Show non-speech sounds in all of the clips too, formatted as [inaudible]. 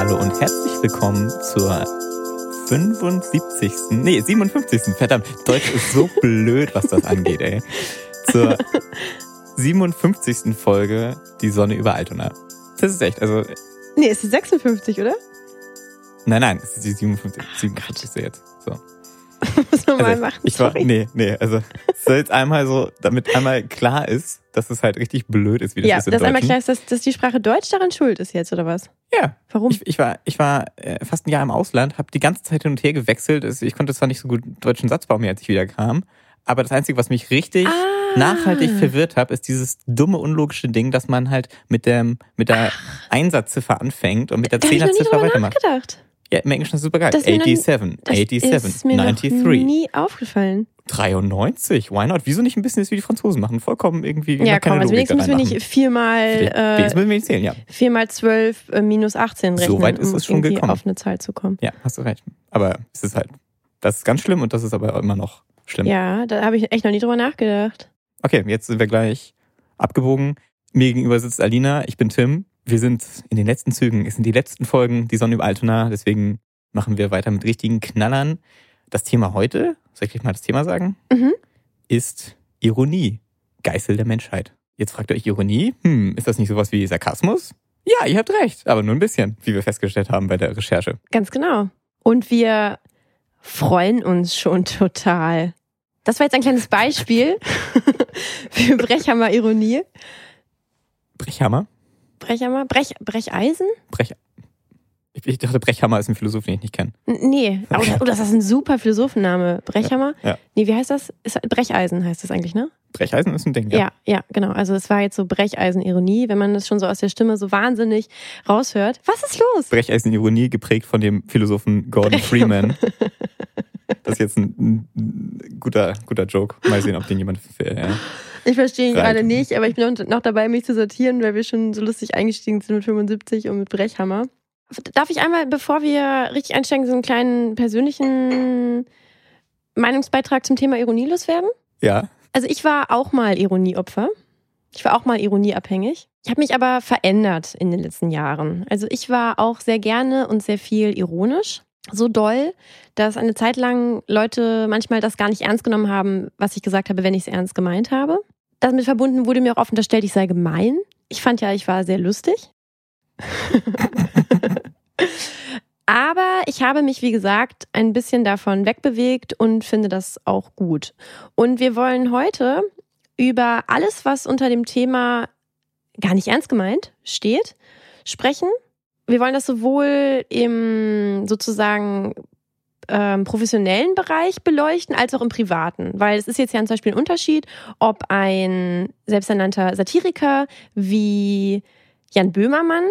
Hallo und herzlich willkommen zur 75. Nee, 57. Verdammt, Deutsch ist so [laughs] blöd, was das angeht, ey. Zur 57. Folge Die Sonne über Altona. Das ist echt, also. Nee, es ist 56, oder? Nein, nein, es ist die 57. 57. jetzt. So. [laughs] Muss man mal Also, machen. ich war, sorry. nee, nee, also es jetzt einmal so, damit einmal klar ist, dass es halt richtig blöd ist, wie das ja, ist im dass einmal klar ist, dass, dass die Sprache Deutsch daran schuld ist jetzt, oder was? Ja, Warum? Ich, ich war, ich war äh, fast ein Jahr im Ausland, habe die ganze Zeit hin und her gewechselt. Also Ich konnte zwar nicht so gut deutschen Satzbau mehr, als ich wieder kam, aber das Einzige, was mich richtig Ah. nachhaltig verwirrt hat, ist dieses dumme, unlogische Ding, dass man halt mit, dem, mit der Einsatzziffer anfängt und mit der Zehnerziffer weitermacht. nachgedacht. Ja, im Englischen ist super geil. Das ist mir noch nie- 87, Das 87, ist mir noch 93, nie aufgefallen. 93. Why not? Wieso nicht ein bisschen wie die Franzosen machen? Vollkommen irgendwie. Ja, keine komm, also Logik wenigstens müssen wir nicht viermal, Wenigstens äh, müssen wir nicht zählen, ja. viermal zwölf äh, minus 18 rechnen, So weit ist um es schon gekommen. auf eine Zahl zu kommen. Ja, hast du recht. Aber es ist halt, das ist ganz schlimm und das ist aber immer noch schlimm. Ja, da habe ich echt noch nie drüber nachgedacht. Okay, jetzt sind wir gleich abgebogen. Mir gegenüber sitzt Alina, ich bin Tim. Wir sind in den letzten Zügen, es sind die letzten Folgen, die Sonne über Altona, deswegen machen wir weiter mit richtigen Knallern. Das Thema heute, soll ich gleich mal das Thema sagen, Mhm. ist Ironie, Geißel der Menschheit. Jetzt fragt ihr euch Ironie, hm, ist das nicht sowas wie Sarkasmus? Ja, ihr habt recht, aber nur ein bisschen, wie wir festgestellt haben bei der Recherche. Ganz genau. Und wir freuen uns schon total. Das war jetzt ein kleines Beispiel [laughs] für Brechhammer Ironie. Brechhammer? Brechhammer? Brech, Brecheisen? Brech ich, dachte, Brechhammer ist ein Philosoph, den ich nicht kenne. Nee. [laughs] Oh, das- oh, das ist ein super Philosophenname. Brechhammer? Ja. Nee, wie heißt das? Ist, Brecheisen heißt das eigentlich, ne? Brecheisen ist ein Ding, ja. Ja. ja, genau. Also es war jetzt so Brecheisen-Ironie, wenn man das schon so aus der Stimme so wahnsinnig raushört. Was ist los? Brecheisen-Ironie, geprägt von dem Philosophen Gordon Freeman. [laughs] Das ist jetzt ein, ein guter, guter Joke. Mal sehen, ob den jemand. Äh, Ich verstehe ihn gerade nicht, aber ich bin noch dabei, mich zu sortieren, weil wir schon so lustig eingestiegen sind mit 75 und mit Brechhammer. Darf ich einmal, bevor wir richtig einsteigen, so einen kleinen persönlichen Meinungsbeitrag zum Thema Ironie loswerden? ja. Also ich war auch mal Ironieopfer. Ich war auch mal ironieabhängig. Ich habe mich aber verändert in den letzten Jahren. Also ich war auch sehr gerne und sehr viel ironisch. So doll, dass eine Zeit lang Leute manchmal das gar nicht ernst genommen haben, was ich gesagt habe, wenn ich es ernst gemeint habe. Damit verbunden wurde mir auch oft unterstellt, ich sei gemein. Ich fand ja, ich war sehr lustig. [laughs] Aber ich habe mich, wie gesagt, ein bisschen davon wegbewegt und finde das auch gut. Und wir wollen heute über alles, was unter dem Thema gar nicht ernst gemeint steht, sprechen. Wir wollen das sowohl im sozusagen ähm, professionellen Bereich beleuchten, als auch im privaten. Weil es ist jetzt ja zum Beispiel ein Unterschied, ob ein selbsternannter Satiriker wie Jan Böhmermann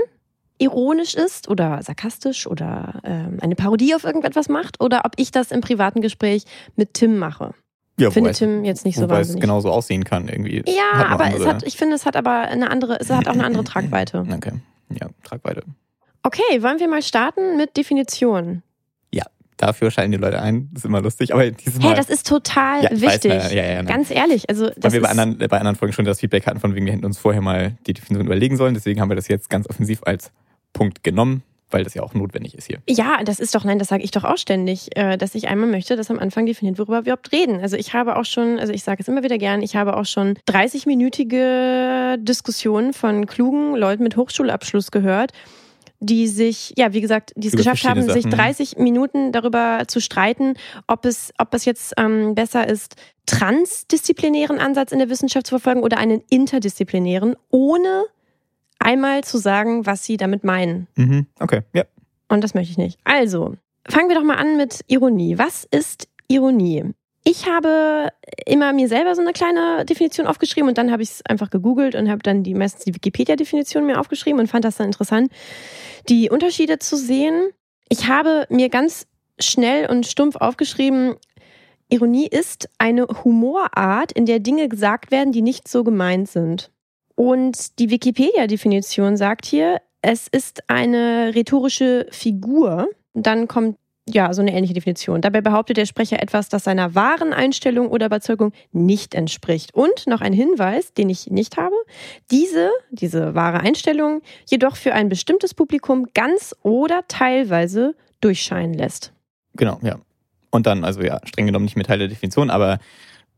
ironisch ist oder sarkastisch oder ähm, eine Parodie auf irgendetwas macht oder ob ich das im privaten Gespräch mit Tim mache. ja Finde es- Tim jetzt nicht so Wobei es wahnsinnig. genauso aussehen kann, irgendwie. Es Ja, aber es andere- hat, ich finde, es hat aber eine andere, es hat auch eine andere [laughs] Tragweite. Okay. Ja, Tragweite. Okay, wollen wir mal starten mit Definition? Dafür schalten die Leute ein. Das ist immer lustig. Aber dieses Mal. Hey, das ist total ja, ich weiß, wichtig. ja, ja, ja. Ganz ehrlich, also Weil das wir bei anderen, bei anderen Folgen schon das Feedback hatten, von wegen wir hätten uns vorher mal die Definition überlegen sollen. Deswegen haben wir das jetzt ganz offensiv als Punkt genommen, weil das ja auch notwendig ist hier. ja, das ist doch, nein, das sage ich doch auch ständig, äh, dass ich einmal möchte, dass am Anfang definiert, worüber wir überhaupt reden. Also ich habe auch schon, also ich sage es immer wieder gern, ich habe auch schon 30-minütige Diskussionen von klugen Leuten mit Hochschulabschluss gehört, die sich, ja, wie gesagt, die es Über geschafft haben, sich Sachen, ne? 30 Minuten darüber zu streiten, ob es, ob es jetzt ähm, besser ist, transdisziplinären Ansatz in der Wissenschaft zu verfolgen oder einen interdisziplinären, ohne einmal zu sagen, was sie damit meinen. Mhm. Okay, ja. Und das möchte ich nicht. Also, fangen wir doch mal an mit Ironie. Was ist Ironie? Ich habe immer mir selber so eine kleine Definition aufgeschrieben und dann habe ich es einfach gegoogelt und habe dann die meistens die Wikipedia-Definition mir aufgeschrieben und fand das dann interessant, die Unterschiede zu sehen. Ich habe mir ganz schnell und stumpf aufgeschrieben, Ironie ist eine Humorart, in der Dinge gesagt werden, die nicht so gemeint sind. Und die Wikipedia-Definition sagt hier, es ist eine rhetorische Figur. Dann kommt ja, so eine ähnliche Definition. Dabei behauptet der Sprecher etwas, das seiner wahren Einstellung oder Überzeugung nicht entspricht. Und noch ein Hinweis, den ich nicht habe. Diese, diese wahre Einstellung jedoch für ein bestimmtes Publikum ganz oder teilweise durchscheinen lässt. Genau, ja. Und dann, also ja, streng genommen nicht mehr Teil der Definition, aber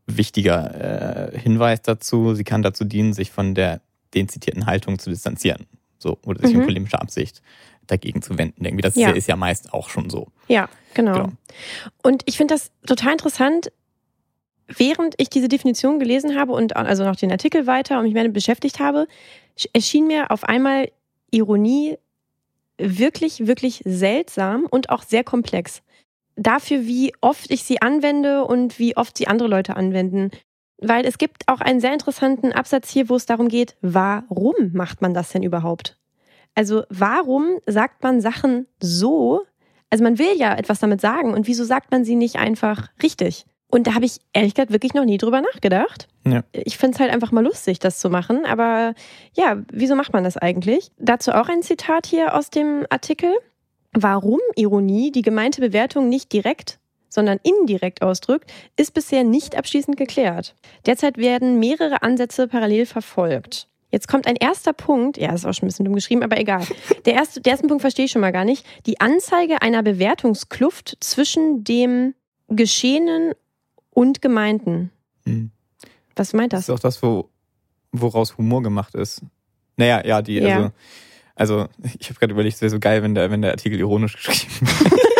wichtiger äh, Hinweis dazu, sie kann dazu dienen, sich von der den zitierten Haltung zu distanzieren. So, oder sich Mhm. in polemischer Absicht dagegen zu wenden. Irgendwie, das Ja. ist, ja, ist ja meist auch schon so. Ja, genau. Genau. Und ich finde das total interessant. Während ich diese Definition gelesen habe und also noch den Artikel weiter und mich damit beschäftigt habe, erschien mir auf einmal Ironie wirklich, wirklich seltsam und auch sehr komplex. Dafür, wie oft ich sie anwende und wie oft sie andere Leute anwenden. Weil es gibt auch einen sehr interessanten Absatz hier, wo es darum geht, warum macht man das denn überhaupt? Also warum sagt man Sachen so? Also man will ja etwas damit sagen und wieso sagt man sie nicht einfach richtig? Und da habe ich ehrlich gesagt wirklich noch nie drüber nachgedacht. Ja. Ich finde es halt einfach mal lustig, das zu machen. Aber ja, wieso macht man das eigentlich? Dazu auch ein Zitat hier aus dem Artikel. Warum Ironie die gemeinte Bewertung nicht direkt, sondern indirekt ausdrückt, ist bisher nicht abschließend geklärt. Derzeit werden mehrere Ansätze parallel verfolgt. Jetzt kommt ein erster Punkt, ja, ist auch schon ein bisschen dumm geschrieben, aber egal. Der erste, den ersten Punkt verstehe ich schon mal gar nicht. Die Anzeige einer Bewertungskluft zwischen dem Geschehenen und Gemeinten. Hm. Was meint Das das? ist auch das, wo, woraus Humor gemacht ist. Naja, ja, die, Ja. also, also [laughs] ich habe gerade überlegt, es wäre so geil, wenn der, wenn der Artikel ironisch geschrieben wäre. [laughs]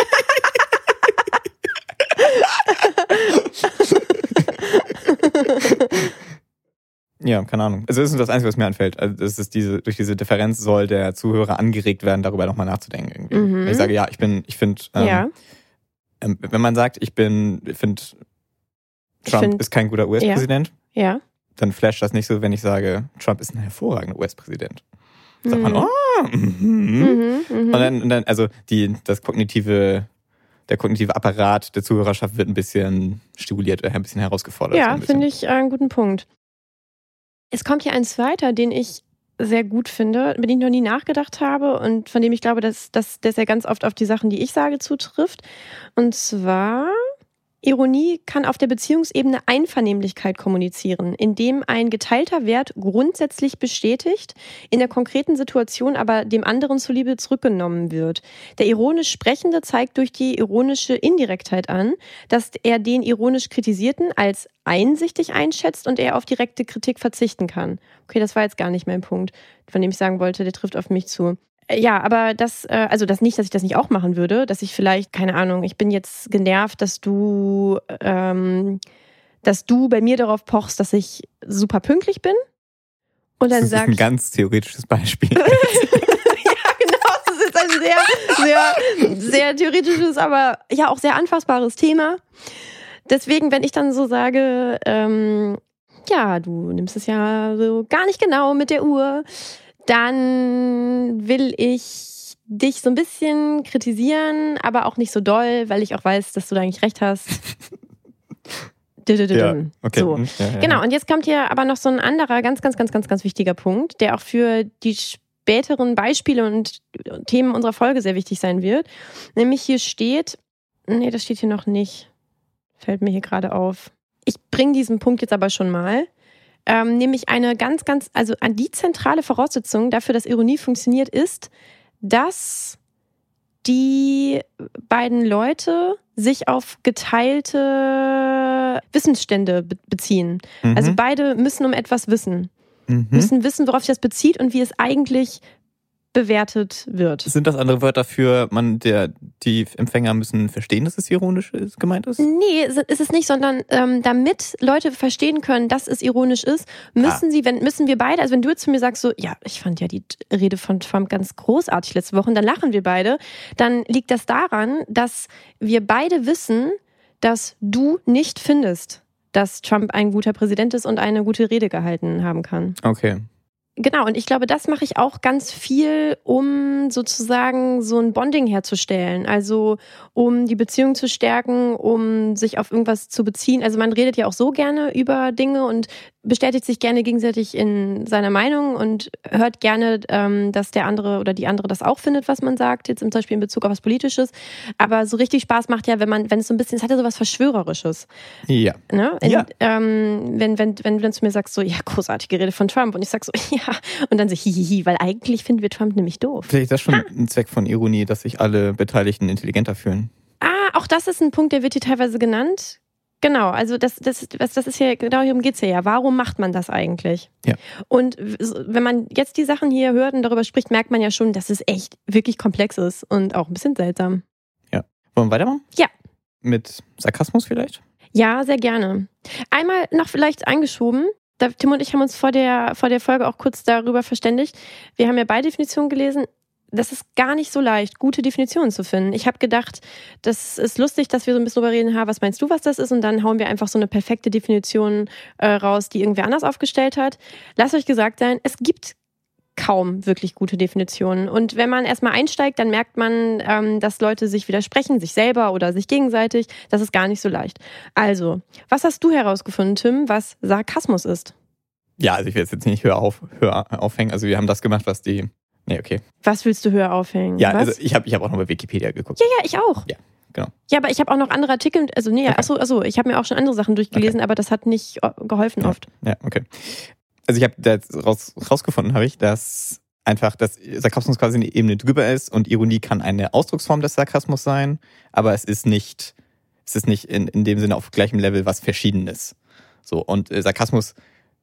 Ja, keine Ahnung. Also das ist das Einzige, was mir anfällt. Also das ist diese, durch diese Differenz soll der Zuhörer angeregt werden, darüber nochmal nachzudenken. Irgendwie. Mhm. Wenn ich sage, ja, ich bin, ich finde, ähm, ja, ähm, wenn man sagt, ich bin, ich finde, Trump find- ist kein guter US-Präsident, ja. dann flasht das nicht so, wenn ich sage, Trump ist ein hervorragender US-Präsident. Sagt man, Mhm. oh, mhm. Mhm, mhm. Und dann, und dann, also die, das kognitive, der kognitive Apparat der Zuhörerschaft wird ein bisschen stimuliert, ein bisschen herausgefordert. so Ja, bisschen. finde ich äh, einen guten Punkt. Es kommt hier ein zweiter, den ich sehr gut finde, über den ich noch nie nachgedacht habe und von dem ich glaube, dass, dass, dass er ganz oft auf die Sachen, die ich sage, zutrifft. Und zwar, Ironie kann auf der Beziehungsebene Einvernehmlichkeit kommunizieren, indem ein geteilter Wert grundsätzlich bestätigt, in der konkreten Situation aber dem anderen zuliebe zurückgenommen wird. Der ironisch Sprechende zeigt durch die ironische Indirektheit an, dass er den ironisch Kritisierten als einsichtig einschätzt und er auf direkte Kritik verzichten kann. Okay, das war jetzt gar nicht mein Punkt, von dem ich sagen wollte, der trifft auf mich zu. Ja, aber das, äh, also das nicht, dass ich das nicht auch machen würde, dass ich vielleicht, keine Ahnung, ich bin jetzt genervt, dass du, ähm, dass du bei mir darauf pochst, dass ich super pünktlich bin. Und dann das ist ein ganz theoretisches Beispiel. [laughs] ja, genau. Das ist ein sehr, sehr, sehr theoretisches, aber ja auch sehr anfassbares Thema. Deswegen, wenn ich dann so sage, ähm, ja, du nimmst es ja so gar nicht genau mit der Uhr, dann will ich dich so ein bisschen kritisieren, aber auch nicht so doll, weil ich auch weiß, dass du da eigentlich recht hast. [laughs] ja, okay. So. ja, ja, Genau, und jetzt kommt hier aber noch so ein anderer, ganz, ganz, ganz, ganz, ganz wichtiger Punkt, der auch für die späteren Beispiele und Themen unserer Folge sehr wichtig sein wird. Nämlich hier steht, nee, das steht hier noch nicht, fällt mir hier gerade auf. Ich bringe diesen Punkt jetzt aber schon mal. Ähm, nämlich eine ganz, ganz, also an die zentrale Voraussetzung dafür, dass Ironie funktioniert, ist, dass die beiden Leute sich auf geteilte Wissensstände be beziehen. Mhm. Also beide müssen um etwas wissen, mhm. müssen wissen, worauf sich das bezieht und wie es eigentlich bewertet wird. Sind das andere Wörter für, man, der, die Empfänger müssen verstehen, dass es ironisch ist, gemeint ist? Nee, ist es nicht, sondern ähm, damit Leute verstehen können, dass es ironisch ist, müssen sie, wenn müssen wir beide, also wenn du jetzt zu mir sagst so, ja, ich fand ja die Rede von Trump ganz großartig letzte Woche, und dann lachen wir beide, dann liegt das daran, dass wir beide wissen, dass du nicht findest, dass Trump ein guter Präsident ist und eine gute Rede gehalten haben kann. Okay. Genau, und ich glaube, das mache ich auch ganz viel, um sozusagen so ein Bonding herzustellen. Also um die Beziehung zu stärken, um sich auf irgendwas zu beziehen. Also man redet ja auch so gerne über Dinge und bestätigt sich gerne gegenseitig in seiner Meinung und hört gerne, ähm, dass der andere oder die andere das auch findet, was man sagt, jetzt zum Beispiel in Bezug auf was Politisches. Aber so richtig Spaß macht ja, wenn man, wenn es so ein bisschen, es hat ja so was Verschwörerisches. Ja. Ne? In, Ja. ähm, wenn, wenn, wenn du dann zu mir sagst, so, ja, großartige Rede von Trump und ich sag so, [laughs] ja, und dann so, hihihi, weil eigentlich finden wir Trump nämlich doof. Vielleicht ist das schon ein Zweck von Ironie, dass sich alle Beteiligten intelligenter fühlen. Ah, auch das ist ein Punkt, der wird hier teilweise genannt. Genau, also das, das, das, das ist ja, genau hierum geht's ja, ja. Warum macht man das eigentlich? Ja. Und wenn man jetzt die Sachen hier hört und darüber spricht, merkt man ja schon, dass es echt wirklich komplex ist und auch ein bisschen seltsam. Wollen wir weitermachen? Ja. Mit Sarkasmus vielleicht? Ja, sehr gerne. Einmal noch vielleicht eingeschoben. Tim und ich haben uns vor der, vor der Folge auch kurz darüber verständigt. Wir haben ja beide Definitionen gelesen. Das ist gar nicht so leicht, gute Definitionen zu finden. Ich habe gedacht, das ist lustig, dass wir so ein bisschen drüber reden, ha, was meinst du, was das ist? Und dann hauen wir einfach so eine perfekte Definition äh, raus, die irgendwer anders aufgestellt hat. Lasst euch gesagt sein, es gibt kaum wirklich gute Definitionen. Und wenn man erstmal einsteigt, dann merkt man, ähm, dass Leute sich widersprechen, sich selber oder sich gegenseitig. Das ist gar nicht so leicht. Also, was hast du herausgefunden, Tim, was Sarkasmus ist? Ja, also ich will jetzt nicht höher, auf, höher aufhängen. Also wir haben das gemacht, was die. Nee, okay. Was willst du höher aufhängen? Ja, was? also ich habe ich hab auch noch bei Wikipedia geguckt. ja, ja, ich auch. Ja, genau. Ja, aber ich habe auch noch andere Artikel, also nee, Okay. achso, achso, ich habe mir auch schon andere Sachen durchgelesen, aber das hat nicht äh, geholfen Ja. oft. Ja, okay. Also ich habe raus, rausgefunden, habe ich, dass einfach, dass Sarkasmus quasi eine Ebene drüber ist und Ironie kann eine Ausdrucksform des Sarkasmus sein, aber es ist nicht, es ist nicht in, in dem Sinne auf gleichem Level was Verschiedenes. So, und äh, Sarkasmus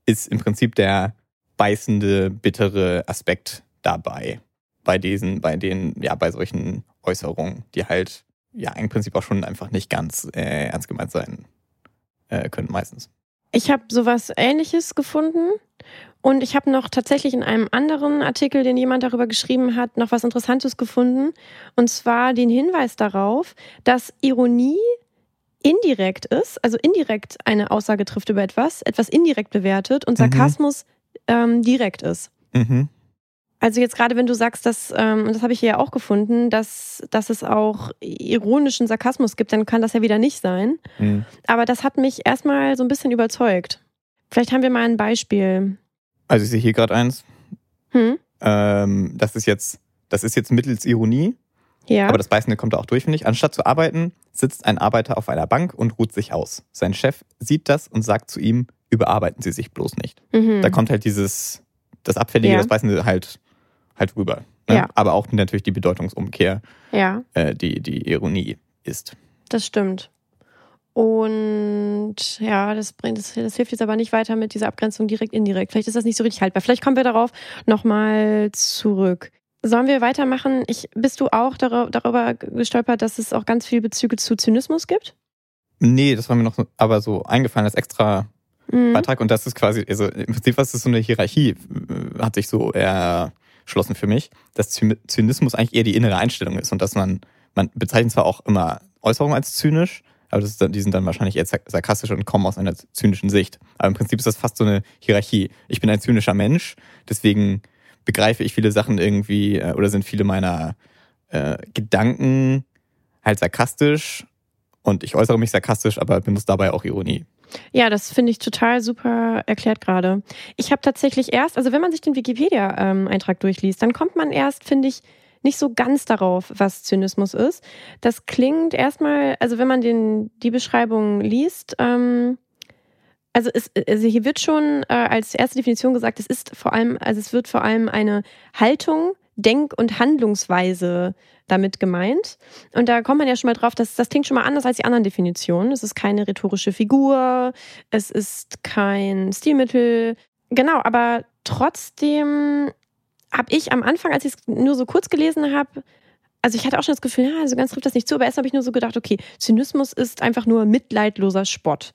ist im Prinzip der beißende, bittere Aspekt dabei. Bei diesen, bei den, ja, bei solchen Äußerungen, die halt, ja, im Prinzip auch schon einfach nicht ganz äh, ernst gemeint sein äh, können, meistens. Ich habe sowas ähnliches gefunden und ich habe noch tatsächlich in einem anderen Artikel, den jemand darüber geschrieben hat, noch was Interessantes gefunden. Und zwar den Hinweis darauf, dass Ironie indirekt ist, also indirekt eine Aussage trifft über etwas, etwas indirekt bewertet und Mhm. Sarkasmus ähm, direkt ist. Mhm. Also jetzt gerade, wenn du sagst, dass, ähm, und das habe ich hier ja auch gefunden, dass, dass es auch ironischen Sarkasmus gibt, dann kann das ja wieder nicht sein. Mhm. Aber das hat mich erstmal so ein bisschen überzeugt. Vielleicht haben wir mal ein Beispiel. Also ich sehe hier gerade eins. Hm? Ähm, das ist jetzt, das ist jetzt mittels Ironie, Ja. aber das Beißende kommt da auch durch, finde ich. Anstatt zu arbeiten, sitzt ein Arbeiter auf einer Bank und ruht sich aus. Sein Chef sieht das und sagt zu ihm, überarbeiten Sie sich bloß nicht. mhm. Da kommt halt dieses, das Abfällige, Ja. das Beißende halt, halt rüber. Ne? Ja. Aber auch natürlich die Bedeutungsumkehr, ja, äh, die die Ironie ist. das stimmt. Und ja, das bringt, das, das hilft jetzt aber nicht weiter mit dieser Abgrenzung direkt indirekt. Vielleicht ist das nicht so richtig haltbar. Vielleicht kommen wir darauf nochmal zurück. Sollen wir weitermachen? Ich, bist du auch dar darüber gestolpert, dass es auch ganz viele Bezüge zu Zynismus gibt? Nee, das war mir noch so, aber so eingefallen als extra Mhm. Beitrag und das ist quasi, also im Prinzip was ist so eine Hierarchie, äh, hat sich so erschlossen für mich, dass Zy- Zynismus eigentlich eher die innere Einstellung ist und dass man, man bezeichnet zwar auch immer Äußerungen als zynisch, aber das dann, die sind dann wahrscheinlich eher sark- sarkastisch und kommen aus einer zynischen Sicht. Aber im Prinzip ist das fast so eine Hierarchie. Ich bin ein zynischer Mensch, deswegen begreife ich viele Sachen irgendwie äh, oder sind viele meiner äh, Gedanken halt sarkastisch und ich äußere mich sarkastisch, aber benutze dabei auch Ironie. Ja, das finde ich total super erklärt gerade. Ich habe tatsächlich erst, also wenn man sich den Wikipedia-Eintrag durchliest, dann kommt man erst, finde ich, nicht so ganz darauf, was Zynismus ist. Das klingt erstmal, also wenn man den, die Beschreibung liest, ähm, also, es, also hier wird schon äh, als erste Definition gesagt, es ist vor allem, also es wird vor allem eine Haltung, Denk- und Handlungsweise damit gemeint. Und da kommt man ja schon mal drauf, dass das klingt schon mal anders als die anderen Definitionen. Es ist keine rhetorische Figur, es ist kein Stilmittel. Genau, aber trotzdem habe ich am Anfang, als ich es nur so kurz gelesen habe, also ich hatte auch schon das Gefühl, ja, so ganz trifft das nicht zu, aber erst habe ich nur so gedacht, okay, Zynismus ist einfach nur mitleidloser Spott.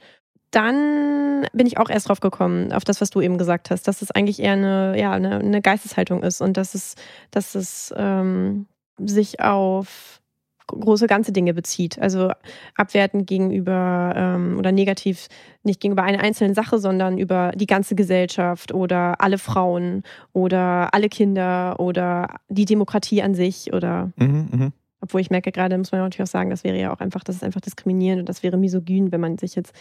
Dann bin ich auch erst drauf gekommen, auf das, was du eben gesagt hast, dass es eigentlich eher eine, ja, eine, eine Geisteshaltung ist und dass es, dass es ähm, sich auf große ganze Dinge bezieht. Also abwertend gegenüber ähm, oder negativ nicht gegenüber einer einzelnen Sache, sondern über die ganze Gesellschaft oder alle Frauen oder alle Kinder oder die Demokratie an sich oder Mhm, mhm. Obwohl ich merke gerade, muss man natürlich auch sagen, das wäre ja auch einfach, das ist einfach diskriminierend und das wäre misogyn, wenn man sich jetzt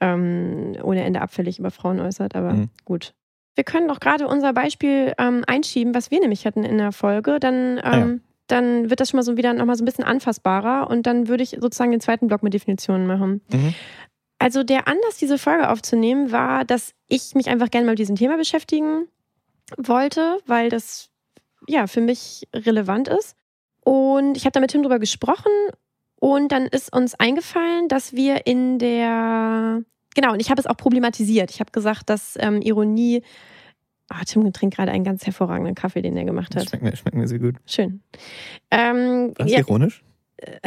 ähm, ohne Ende abfällig über Frauen äußert. Aber mhm. gut. Wir können doch gerade unser Beispiel ähm, einschieben, was wir nämlich hatten in der Folge. Dann, ähm, ah ja. dann wird das schon mal so wieder nochmal so ein bisschen anfassbarer und dann würde ich sozusagen den zweiten Block mit Definitionen machen. Mhm. Also der Anlass, diese Folge aufzunehmen, war, dass ich mich einfach gerne mal mit diesem Thema beschäftigen wollte, weil das ja für mich relevant ist. Und ich habe da mit Tim drüber gesprochen und dann ist uns eingefallen, dass wir in der genau, und ich habe es auch problematisiert. Ich habe gesagt, dass ähm, Ironie. Ah, Tim trinkt gerade einen ganz hervorragenden Kaffee, den er gemacht hat. Schmeckt mir, schmeckt mir sehr gut. Schön. Ähm, Was, ja. ironisch? [laughs]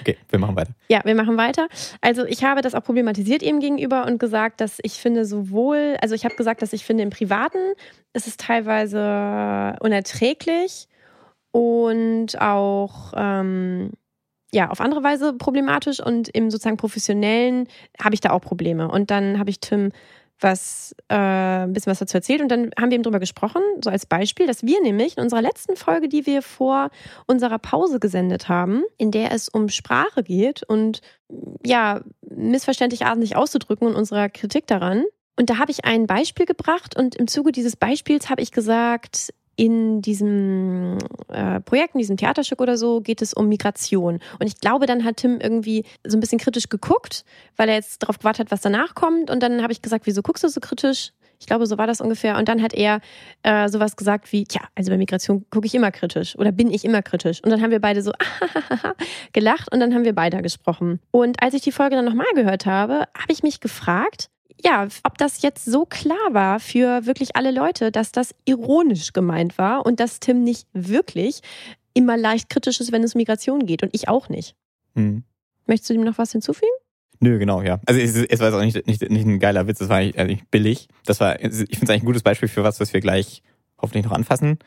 Okay, wir machen weiter. Ja, wir machen weiter. Also ich habe das auch problematisiert ihm gegenüber und gesagt, dass ich finde sowohl, also ich habe gesagt, dass ich finde im Privaten ist es teilweise unerträglich und auch ähm, ja auf andere Weise problematisch und im sozusagen professionellen habe ich da auch Probleme. Und dann habe ich Tim was, äh, ein bisschen was dazu erzählt und dann haben wir eben darüber gesprochen, so als Beispiel, dass wir nämlich in unserer letzten Folge, die wir vor unserer Pause gesendet haben, in der es um Sprache geht und ja, missverständlich Arten sich auszudrücken und unserer Kritik daran. Und da habe ich ein Beispiel gebracht und im Zuge dieses Beispiels habe ich gesagt, in diesem äh, Projekt, in diesem Theaterstück oder so, geht es um Migration. Und ich glaube, dann hat Tim irgendwie so ein bisschen kritisch geguckt, weil er jetzt darauf gewartet hat, was danach kommt. Und dann habe ich gesagt, wieso guckst du so kritisch? Ich glaube, so war das ungefähr. Und dann hat er äh, sowas gesagt wie, tja, also bei Migration gucke ich immer kritisch oder bin ich immer kritisch. Und dann haben wir beide so [laughs] gelacht und dann haben wir beide gesprochen. Und als ich die Folge dann nochmal gehört habe, habe ich mich gefragt, ja, ob das jetzt so klar war für wirklich alle Leute, dass das ironisch gemeint war und dass Tim nicht wirklich immer leicht kritisch ist, wenn es um Migration geht und ich auch nicht. Hm. Möchtest du dem noch was hinzufügen? Nö, genau, ja. Also es, es war jetzt auch nicht, nicht, nicht ein geiler Witz, es war eigentlich, eigentlich billig. Das war, ich finde es eigentlich ein gutes Beispiel für was, was wir gleich hoffentlich noch anfassen.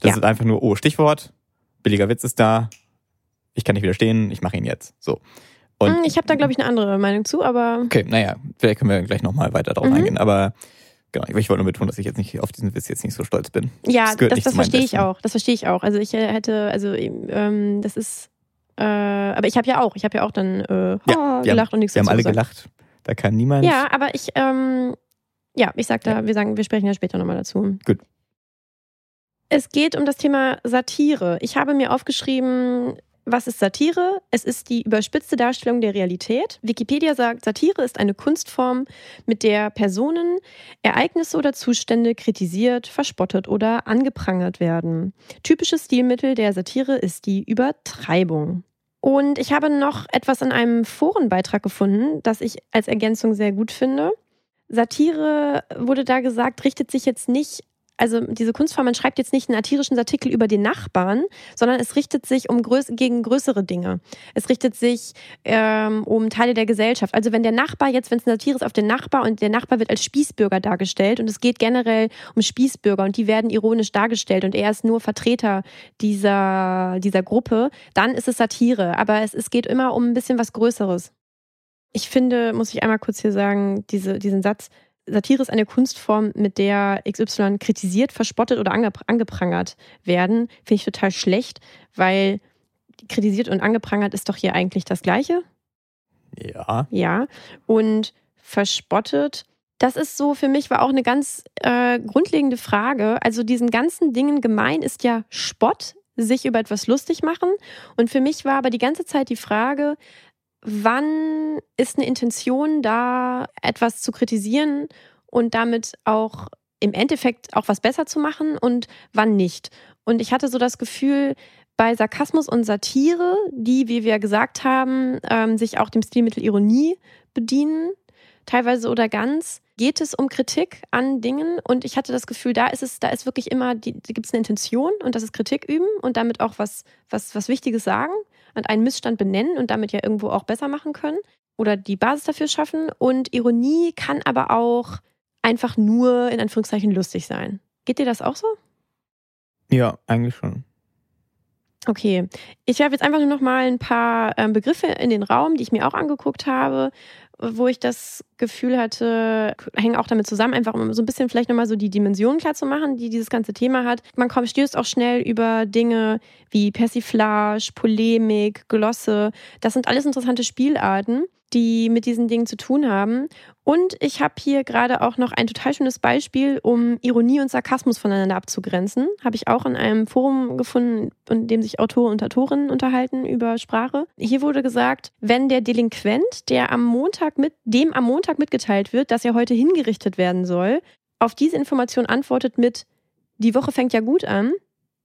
Das ja. ist einfach nur, oh, Stichwort, billiger Witz ist da, ich kann nicht widerstehen, ich mache ihn jetzt. So. Und hm, ich habe da, glaube ich, eine andere Meinung zu, aber. Okay, naja, vielleicht können wir gleich nochmal weiter darauf mhm. eingehen. Aber genau, ich wollte nur betonen, dass ich jetzt nicht auf diesen Witz jetzt nicht so stolz bin. Ja, das, das, das verstehe ich auch. Das verstehe ich auch. Also ich hätte, also ähm, das ist, äh, aber ich habe ja auch, ich habe ja auch dann äh, ja, gelacht haben, und nichts Wir haben alle gesagt. gelacht. Da kann niemand. Ja, aber ich, ähm, ja, ich sag da, ja. wir sagen, wir sprechen ja später nochmal dazu. Gut. Es geht um das Thema Satire. Ich habe mir aufgeschrieben, was ist Satire? Es ist die überspitzte Darstellung der Realität. Wikipedia sagt, Satire ist eine Kunstform, mit der Personen, Ereignisse oder Zustände kritisiert, verspottet oder angeprangert werden. Typisches Stilmittel der Satire ist die Übertreibung. Und ich habe noch etwas in einem Forenbeitrag gefunden, das ich als Ergänzung sehr gut finde. Satire wurde da gesagt, richtet sich jetzt nicht also diese Kunstform, man schreibt jetzt nicht einen satirischen Artikel über den Nachbarn, sondern es richtet sich um größ gegen größere Dinge. Es richtet sich ähm, um Teile der Gesellschaft. Also wenn der Nachbar jetzt, wenn es eine Satire ist auf den Nachbar und der Nachbar wird als Spießbürger dargestellt und es geht generell um Spießbürger und die werden ironisch dargestellt und er ist nur Vertreter dieser, dieser Gruppe, dann ist es Satire. Aber es, es geht immer um ein bisschen was Größeres. Ich finde, muss ich einmal kurz hier sagen, diese, diesen Satz, Satire ist eine Kunstform, mit der XY kritisiert, verspottet oder angeprangert werden. Finde ich total schlecht, weil kritisiert und angeprangert ist doch hier eigentlich das Gleiche. Ja. Ja. Und verspottet, das ist so für mich war auch eine ganz äh, grundlegende Frage. Also diesen ganzen Dingen gemein ist ja Spott, sich über etwas lustig machen. Und für mich war aber die ganze Zeit die Frage, wann ist eine Intention da, etwas zu kritisieren und damit auch im Endeffekt auch was besser zu machen und wann nicht. Und ich hatte so das Gefühl, bei Sarkasmus und Satire, die, wie wir gesagt haben, ähm, sich auch dem Stilmittel Ironie bedienen, teilweise oder ganz, geht es um Kritik an Dingen und ich hatte das Gefühl, da ist es, da ist wirklich immer, die, da gibt es eine Intention und das ist Kritik üben und damit auch was, was, was Wichtiges sagen und einen Missstand benennen und damit ja irgendwo auch besser machen können oder die Basis dafür schaffen. Und Ironie kann aber auch einfach nur in Anführungszeichen lustig sein. Geht dir das auch so? Ja, eigentlich schon. Okay, ich werfe jetzt einfach nur noch mal ein paar ähm, Begriffe in den Raum, die ich mir auch angeguckt habe wo ich das Gefühl hatte, hängen auch damit zusammen, einfach um so ein bisschen vielleicht nochmal so die Dimension klar zu machen, die dieses ganze Thema hat. Man kommt, stößt auch schnell über Dinge wie Persiflage, Polemik, Glosse. Das sind alles interessante Spielarten die mit diesen Dingen zu tun haben. Und ich habe hier gerade auch noch ein total schönes Beispiel, um Ironie und Sarkasmus voneinander abzugrenzen. Habe ich auch in einem Forum gefunden, in dem sich Autoren und Autorinnen unterhalten über Sprache. Hier wurde gesagt, wenn der Delinquent, der am Montag mit, dem am Montag mitgeteilt wird, dass er heute hingerichtet werden soll, auf diese Information antwortet mit, die Woche fängt ja gut an,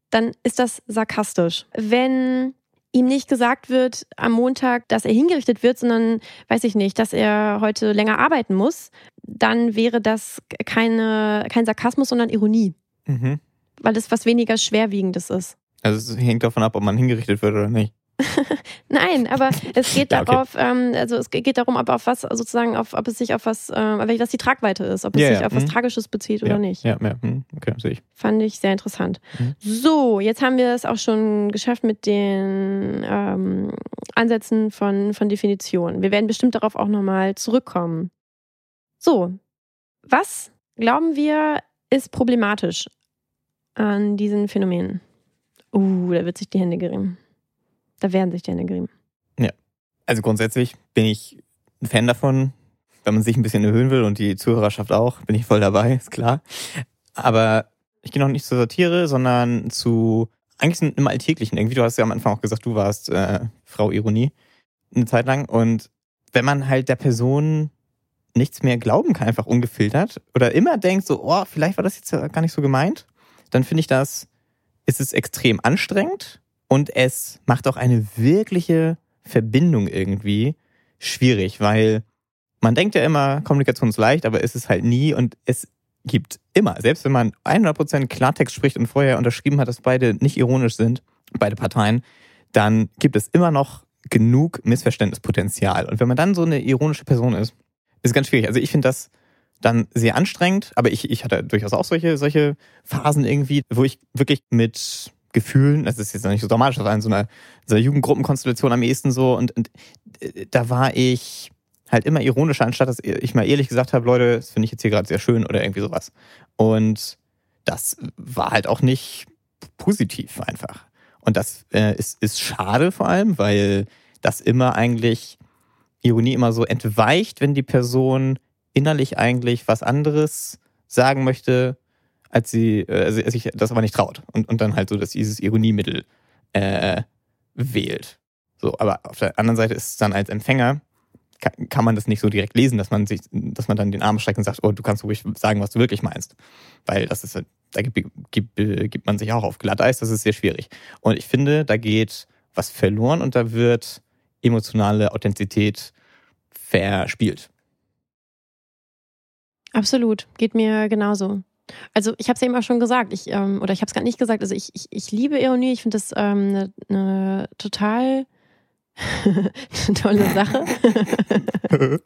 dann ist das sarkastisch. Wenn ihm nicht gesagt wird am Montag, dass er hingerichtet wird, sondern, weiß ich nicht, dass er heute länger arbeiten muss, dann wäre das keine, kein Sarkasmus, sondern Ironie. Mhm. Weil es was weniger Schwerwiegendes ist. Also es hängt davon ab, ob man hingerichtet wird oder nicht. [laughs] Nein, aber es geht ja, okay. darauf, ähm, also es geht darum, ob auf was sozusagen, auf, ob es sich auf was, äh, dass die Tragweite ist, ob es ja, sich ja. auf mhm. was Tragisches bezieht oder nicht. Ja, ja, mhm. okay, sehe ich. Fand ich sehr interessant. Mhm. So, jetzt haben wir es auch schon geschafft mit den ähm, Ansätzen von, von Definition. Wir werden bestimmt darauf auch nochmal zurückkommen. So, was glauben wir ist problematisch an diesen Phänomenen? Uh, da wird sich die Hände gerieben. Da werden sich die gerieben. Ja. Also grundsätzlich bin ich ein Fan davon, wenn man sich ein bisschen erhöhen will und die Zuhörerschaft auch, bin ich voll dabei, ist klar. Aber ich gehe noch nicht zur Satire, sondern zu eigentlich im Alltäglichen. Irgendwie, du hast ja am Anfang auch gesagt, du warst äh, Frau Ironie eine Zeit lang. Und wenn man halt der Person nichts mehr glauben kann, einfach ungefiltert, oder immer denkt so, oh, vielleicht war das jetzt gar nicht so gemeint, dann finde ich das, ist es extrem anstrengend und es macht auch eine wirkliche Verbindung irgendwie schwierig, weil man denkt ja immer, Kommunikation ist leicht, aber ist es halt nie und es gibt immer, selbst wenn man 100% Klartext spricht und vorher unterschrieben hat, dass beide nicht ironisch sind, beide Parteien, dann gibt es immer noch genug Missverständnispotenzial. Und wenn man dann so eine ironische Person ist, ist es ganz schwierig. Also ich finde das dann sehr anstrengend, aber ich, ich hatte durchaus auch solche, solche Phasen irgendwie, wo ich wirklich mit Gefühlen, das ist jetzt noch nicht so dramatisch, das war in so einer, so einer Jugendgruppenkonstellation am ehesten so und, und äh, da war ich halt immer ironischer, anstatt dass ich mal ehrlich gesagt habe, Leute, das finde ich jetzt hier gerade sehr schön oder irgendwie sowas. Und das war halt auch nicht positiv einfach. Und das äh, ist, ist schade vor allem, weil das immer eigentlich, Ironie immer so entweicht, wenn die Person innerlich eigentlich was anderes sagen möchte, als sie äh, sich das aber nicht traut und, und dann halt so dass dieses Ironiemittel äh, wählt. So, aber auf der anderen Seite ist es dann als Empfänger kann, kann man das nicht so direkt lesen, dass man sich, dass man dann den Arm streckt und sagt, oh, du kannst ruhig sagen, was du wirklich meinst, weil das ist da gibt, gibt, gibt man sich auch auf Glatteis, das ist sehr schwierig. Und ich finde, da geht was verloren und da wird emotionale Authentizität verspielt. Absolut, geht mir genauso. Also ich habe es ja eben auch schon gesagt, ich, ähm, oder ich habe es gerade nicht gesagt, also ich, ich, ich liebe Ironie, ich finde das eine ähm, ne, ne total [laughs] tolle Sache. [laughs]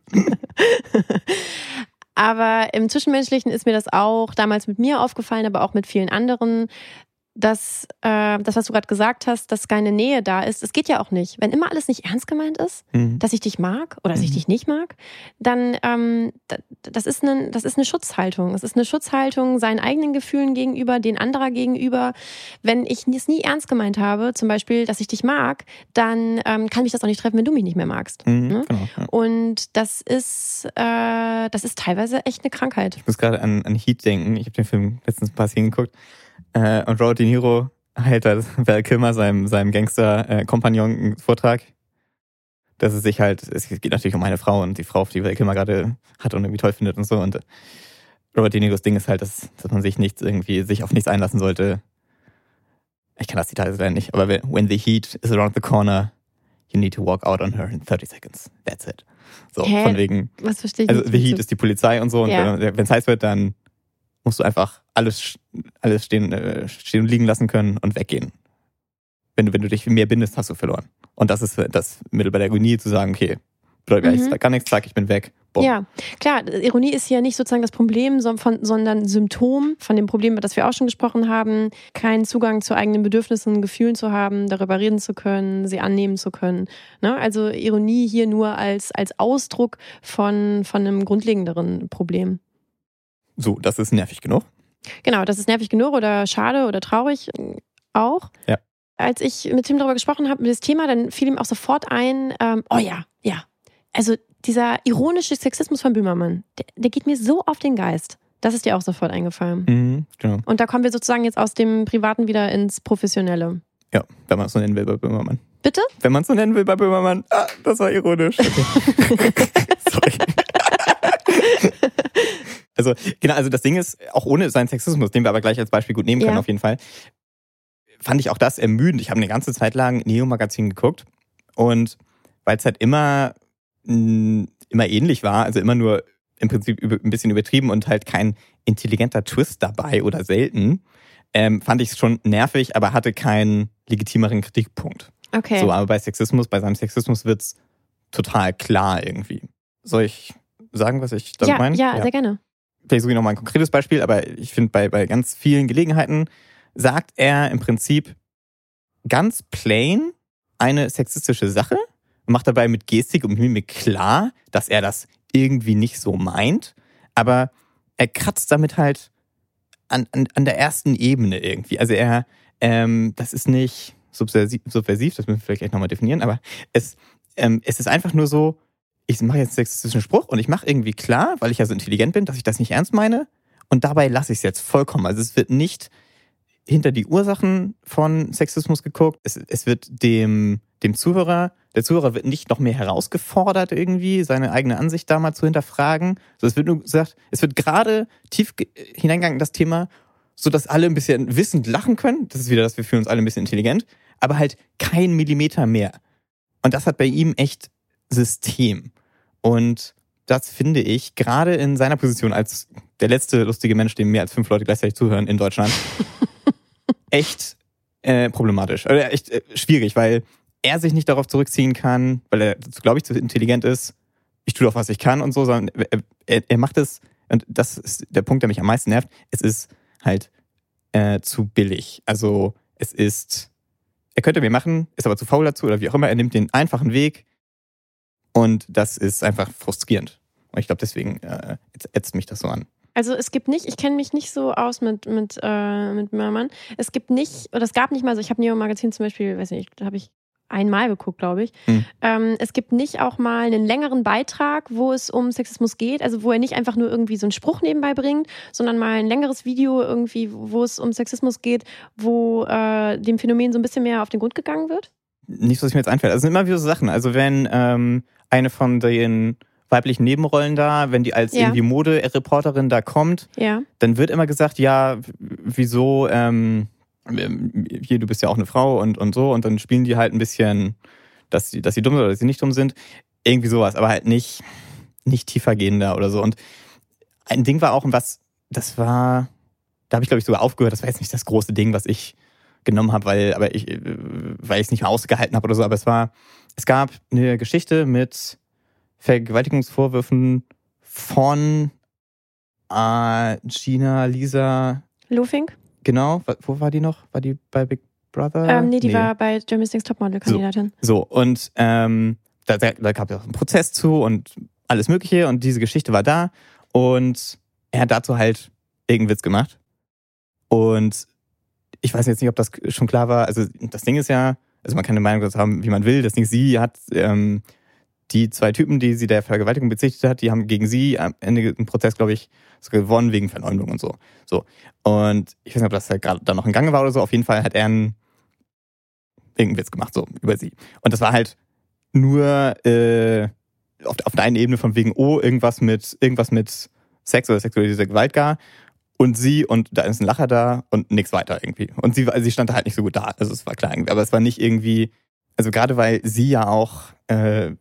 aber im Zwischenmenschlichen ist mir das auch damals mit mir aufgefallen, aber auch mit vielen anderen, dass äh, das, was du gerade gesagt hast, dass keine Nähe da ist. Es geht ja auch nicht. Wenn immer alles nicht ernst gemeint ist, mhm. dass ich dich mag oder dass ich mhm. dich nicht mag, dann ähm, das ist eine, das ist eine Schutzhaltung. Es ist eine Schutzhaltung seinen eigenen Gefühlen gegenüber, den anderer gegenüber. Wenn ich es nie ernst gemeint habe, zum Beispiel, dass ich dich mag, dann ähm, kann mich das auch nicht treffen, wenn du mich nicht mehr magst. Mhm, ne? genau, ja. Und das ist, äh, das ist teilweise echt eine Krankheit. Ich muss gerade an, an Heat denken. Ich habe den Film letztens ein paar Szenen geguckt. Äh, und Robert De Niro hält da [laughs] Val Kilmer, seinem, seinem Gangster-Kompagnon, einen Vortrag. Dass es sich halt, es geht natürlich um eine Frau und die Frau, die Val Kilmer gerade hat und irgendwie toll findet und so. Und Robert De Niros Ding ist halt, dass, dass man sich nichts irgendwie, sich auf nichts einlassen sollte. Ich kann das Zitat leider nicht, aber when the heat is around the corner, you need to walk out on her in 30 seconds. That's it. So, Hä? von wegen. Was verstehe ich Also, the heat ist die Polizei und so. Und ja. wenn es heiß wird, dann musst du einfach alles, alles stehen, äh, stehen und liegen lassen können und weggehen. Wenn du, wenn du dich mehr bindest, hast du verloren. Und das ist das Mittel bei der Agonie, zu sagen, okay, bedeutet mhm. gar nichts, zack, ich bin weg, Boom. Ja, klar, Ironie ist ja nicht sozusagen das Problem, sondern Symptom von dem Problem, über das wir auch schon gesprochen haben, keinen Zugang zu eigenen Bedürfnissen, Gefühlen zu haben, darüber reden zu können, sie annehmen zu können. Ne? Also Ironie hier nur als, als Ausdruck von, von einem grundlegenderen Problem. So, das ist nervig genug. Genau, das ist nervig genug oder schade oder traurig auch. Ja. Als ich mit Tim darüber gesprochen habe, mit das Thema, dann fiel ihm auch sofort ein, ähm, oh ja, ja. Also dieser ironische Sexismus von Böhmermann, der, der, geht mir so auf den Geist. Das ist dir auch sofort eingefallen. Mhm, genau. Und da kommen wir sozusagen jetzt aus dem Privaten wieder ins Professionelle. Ja, wenn man es so nennen will bei Böhmermann. Bitte? Wenn man es so nennen will bei Böhmermann. Ah, das war ironisch. Okay. [laughs] [laughs] Sorry. Also, genau, also das Ding ist, auch ohne seinen Sexismus, den wir aber gleich als Beispiel gut nehmen können, ja. auf jeden Fall, fand ich auch das ermüdend. Ich habe eine ganze Zeit lang Neo-Magazin geguckt und weil es halt immer immer ähnlich war, also immer nur im Prinzip ein bisschen übertrieben und halt kein intelligenter Twist dabei oder selten, ähm, fand ich es schon nervig, aber hatte keinen legitimeren Kritikpunkt. Okay. So, aber bei Sexismus, bei seinem Sexismus wird es total klar irgendwie. Soll ich sagen, was ich damit ja, meine? Ja, ja, sehr gerne. Vielleicht suche ich nochmal ein konkretes Beispiel, aber ich finde, bei, bei ganz vielen Gelegenheiten sagt er im Prinzip ganz plain eine sexistische Sache macht dabei mit Gestik und Mimik klar, dass er das irgendwie nicht so meint, aber er kratzt damit halt an, an, an der ersten Ebene irgendwie. Also er, ähm, das ist nicht subversiv, subversiv das müssen wir vielleicht gleich nochmal definieren, aber es, ähm, es ist einfach nur so, ich mache jetzt einen sexistischen Spruch und ich mache irgendwie klar, weil ich ja so intelligent bin, dass ich das nicht ernst meine und dabei lasse ich es jetzt vollkommen. Also es wird nicht hinter die Ursachen von Sexismus geguckt, es, es wird dem, dem Zuhörer der Zuhörer wird nicht noch mehr herausgefordert, irgendwie seine eigene Ansicht da mal zu hinterfragen. So, es wird nur gesagt, es wird gerade tief hineingegangen in das Thema, sodass alle ein bisschen wissend lachen können. Das ist wieder, dass wir fühlen uns alle ein bisschen intelligent, aber halt kein Millimeter mehr. Und das hat bei ihm echt System. Und das finde ich gerade in seiner Position als der letzte lustige Mensch, dem mehr als fünf Leute gleichzeitig zuhören in Deutschland, [laughs] echt äh, problematisch. Oder echt äh, schwierig, weil er sich nicht darauf zurückziehen kann, weil er, glaube ich, zu intelligent ist. Ich tue doch, was ich kann und so, sondern er, er macht es, und das ist der Punkt, der mich am meisten nervt, es ist halt äh, zu billig. Also es ist, er könnte mehr machen, ist aber zu faul dazu oder wie auch immer. Er nimmt den einfachen Weg und das ist einfach frustrierend. Und ich glaube, deswegen äh, ätzt mich das so an. Also es gibt nicht, ich kenne mich nicht so aus mit, mit, äh, mit Mörmann. Es gibt nicht, oder es gab nicht mal so, ich habe Neo Magazin zum Beispiel, weiß nicht, da habe ich einmal geguckt, glaube ich. Hm. Ähm, es gibt nicht auch mal einen längeren Beitrag, wo es um Sexismus geht, also wo er nicht einfach nur irgendwie so einen Spruch nebenbei bringt, sondern mal ein längeres Video irgendwie, wo es um Sexismus geht, wo äh, dem Phänomen so ein bisschen mehr auf den Grund gegangen wird? Nicht, was ich mir jetzt einfällt. Also es sind immer wieder so Sachen. Also wenn ähm, eine von den weiblichen Nebenrollen da, wenn die als ja. irgendwie Modereporterin da kommt, ja. dann wird immer gesagt, ja, wieso ähm, ähm, hier, du bist ja auch eine Frau und, und so, und dann spielen die halt ein bisschen, dass sie, dass sie dumm sind oder dass sie nicht dumm sind. Irgendwie sowas, aber halt nicht, nicht tiefergehender oder so. Und ein Ding war auch, was, das war, da habe ich, glaube ich, sogar aufgehört, das war jetzt nicht das große Ding, was ich genommen habe, weil, aber ich, weil ich es nicht mehr ausgehalten habe oder so, aber es war, es gab eine Geschichte mit Vergewaltigungsvorwürfen von äh, Gina Lisa Lofink? Genau, wo war die noch? War die bei Big Brother? Ähm, nee, die nee. war bei Next Topmodel-Kandidatin. So, so, und ähm, da, da, da gab es auch einen Prozess zu und alles Mögliche und diese Geschichte war da und er hat dazu halt irgendeinen Witz gemacht. Und ich weiß jetzt nicht, ob das schon klar war. Also das Ding ist ja, also man kann eine Meinung dazu haben, wie man will. Das ist, sie hat ähm, die zwei Typen, die sie der Vergewaltigung bezichtigt hat, die haben gegen sie am Ende im Prozess, glaube ich, gewonnen wegen Verleumdung und so. So. Und ich weiß nicht, ob das halt gerade da noch in Gange war oder so. Auf jeden Fall hat er einen irgendeinen Witz gemacht, so, über sie. Und das war halt nur äh, auf, auf der einen Ebene von wegen, oh, irgendwas mit, irgendwas mit Sex oder sexualisierter Gewalt gar. Und sie, und da ist ein Lacher da und nichts weiter irgendwie. Und sie, also sie stand da halt nicht so gut da. Also es war klar irgendwie. Aber es war nicht irgendwie, also gerade weil sie ja auch äh,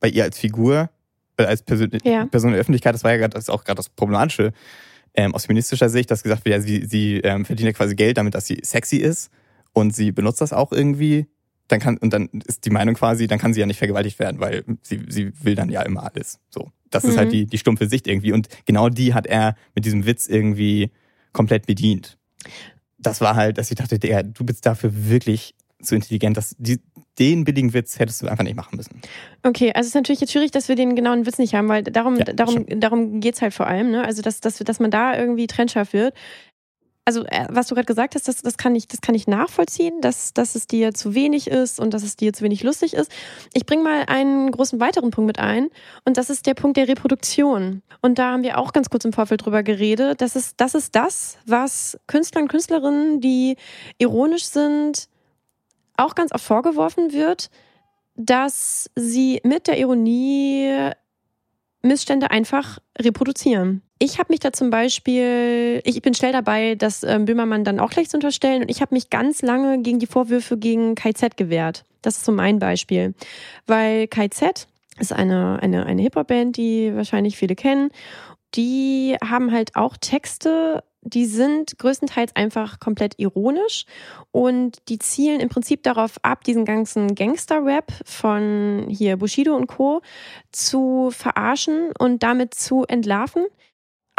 bei ihr als Figur, äh, als Person, ja. Person der Öffentlichkeit, das war ja grad, das ist auch gerade das Problematische ähm, aus feministischer Sicht, dass gesagt wird, ja, sie, sie ähm, verdient ja quasi Geld damit, dass sie sexy ist und sie benutzt das auch irgendwie dann kann, und dann ist die Meinung quasi, dann kann sie ja nicht vergewaltigt werden, weil sie, sie will dann ja immer alles. So. Das mhm. ist halt mhm. die, die stumpfe Sicht irgendwie. Und genau die hat er mit diesem Witz irgendwie komplett bedient. Das war halt, dass ich dachte, der, du bist dafür wirklich zu intelligent, dass die, den billigen Witz hättest du einfach nicht machen müssen. Okay, also es ist natürlich jetzt schwierig, dass wir den genauen Witz nicht haben, weil darum, ja, darum, darum geht es halt vor allem, ne? Also dass, dass, dass man da irgendwie trennscharf wird also äh, was du gerade gesagt hast, das, das, kann ich, das kann ich nachvollziehen, dass, dass es dir zu wenig ist und dass es dir zu wenig lustig ist. Ich bringe mal einen großen weiteren Punkt mit ein und das ist der Punkt der Reproduktion. Und da haben wir auch ganz kurz im Vorfeld drüber geredet. Das ist das, ist das was Künstler und Künstlerinnen, die ironisch sind, auch ganz oft vorgeworfen wird, dass sie mit der Ironie Missstände einfach reproduzieren. Ich habe mich da zum Beispiel, ich bin schnell dabei, das ähm, Böhmermann dann auch gleich zu unterstellen und ich habe mich ganz lange gegen die Vorwürfe gegen KZ gewehrt. Das ist so mein Beispiel. Weil KZ ist eine, eine, eine Hip-Hop-Band, die wahrscheinlich viele kennen. Die haben halt auch Texte die sind größtenteils einfach komplett ironisch und die zielen im Prinzip darauf ab, diesen ganzen Gangster-Rap von hier Bushido und Co. zu verarschen und damit zu entlarven.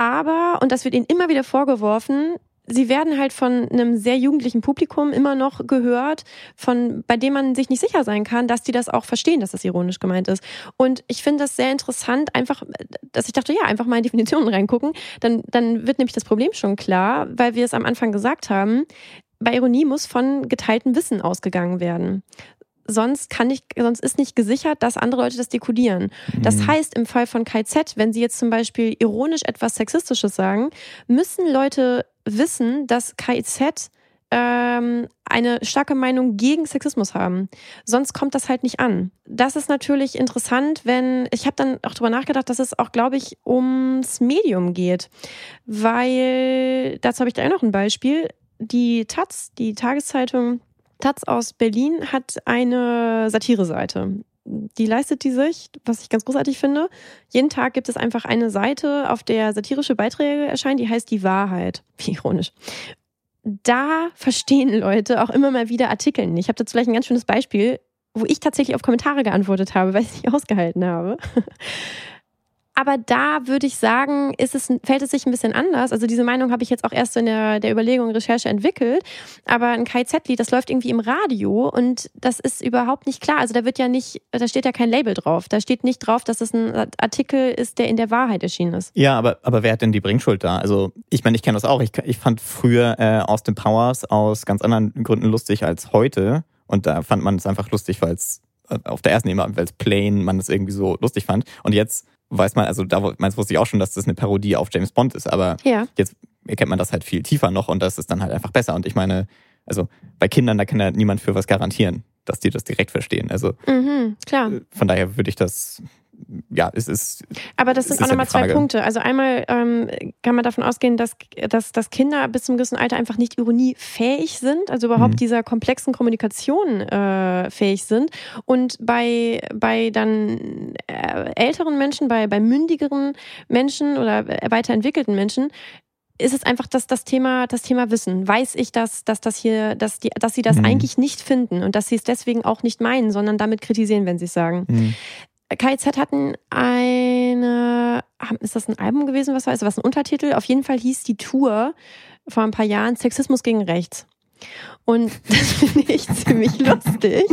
Aber, und das wird ihnen immer wieder vorgeworfen, sie werden halt von einem sehr jugendlichen Publikum immer noch gehört, von bei dem man sich nicht sicher sein kann, dass die das auch verstehen, dass das ironisch gemeint ist. Und ich finde das sehr interessant, einfach, dass ich dachte, ja, einfach mal in Definitionen reingucken, dann, dann wird nämlich das Problem schon klar, weil wir es am Anfang gesagt haben, bei Ironie muss von geteiltem Wissen ausgegangen werden sonst kann ich, sonst ist nicht gesichert, dass andere Leute das dekodieren. Das mhm. heißt, im Fall von KZ, wenn sie jetzt zum Beispiel ironisch etwas Sexistisches sagen, müssen Leute wissen, dass KZ ähm, eine starke Meinung gegen Sexismus haben. Sonst kommt das halt nicht an. Das ist natürlich interessant, wenn ich habe dann auch darüber nachgedacht, dass es auch, glaube ich, ums Medium geht, weil dazu habe ich da noch ein Beispiel. Die Taz, die Tageszeitung Taz aus Berlin hat eine Satire-Seite. Die leistet die sich, was ich ganz großartig finde. Jeden Tag gibt es einfach eine Seite, auf der satirische Beiträge erscheinen, die heißt Die Wahrheit. Wie ironisch. Da verstehen Leute auch immer mal wieder Artikel nicht. Ich habe dazu vielleicht ein ganz schönes Beispiel, wo ich tatsächlich auf Kommentare geantwortet habe, weil ich es nicht ausgehalten habe. Aber da würde ich sagen, ist es, fällt es sich ein bisschen anders. Also diese Meinung habe ich jetzt auch erst in der, der Überlegung, Recherche entwickelt. Aber ein KZ-Lied, das läuft irgendwie im Radio und das ist überhaupt nicht klar. Also da wird ja nicht, da steht ja kein Label drauf. Da steht nicht drauf, dass es ein Artikel ist, der in der Wahrheit erschienen ist. Ja, aber, aber wer hat denn die Bringschuld da? Also ich meine, ich kenne das auch. Ich, ich fand früher äh, Austin Powers aus ganz anderen Gründen lustig als heute. Und da fand man es einfach lustig, weil es äh, auf der ersten Ebene, weil es plain man es irgendwie so lustig fand. Und jetzt weiß man, also da meinst wusste ich auch schon, dass das eine Parodie auf James Bond ist, aber ja. jetzt erkennt man das halt viel tiefer noch und das ist dann halt einfach besser. Und ich meine, also bei Kindern, da kann ja niemand für was garantieren, dass die das direkt verstehen. Also mhm, klar. von daher würde ich das ja, es ist. Aber das sind auch nochmal zwei Punkte. Also einmal ähm, kann man davon ausgehen, dass, dass, dass Kinder bis zum gewissen Alter einfach nicht ironiefähig sind, also überhaupt mhm. dieser komplexen Kommunikation äh, fähig sind. Und bei, bei dann äh, älteren Menschen, bei, bei mündigeren Menschen oder weiterentwickelten Menschen, ist es einfach das, das Thema, das Thema Wissen. Weiß ich, dass, dass das hier, dass die, dass sie das mhm. eigentlich nicht finden und dass sie es deswegen auch nicht meinen, sondern damit kritisieren, wenn sie es sagen. Mhm. KIZ hatten eine, ist das ein Album gewesen, was war es, was ein Untertitel? Auf jeden Fall hieß die Tour vor ein paar Jahren Sexismus gegen Rechts. Und [laughs] das finde ich ziemlich lustig.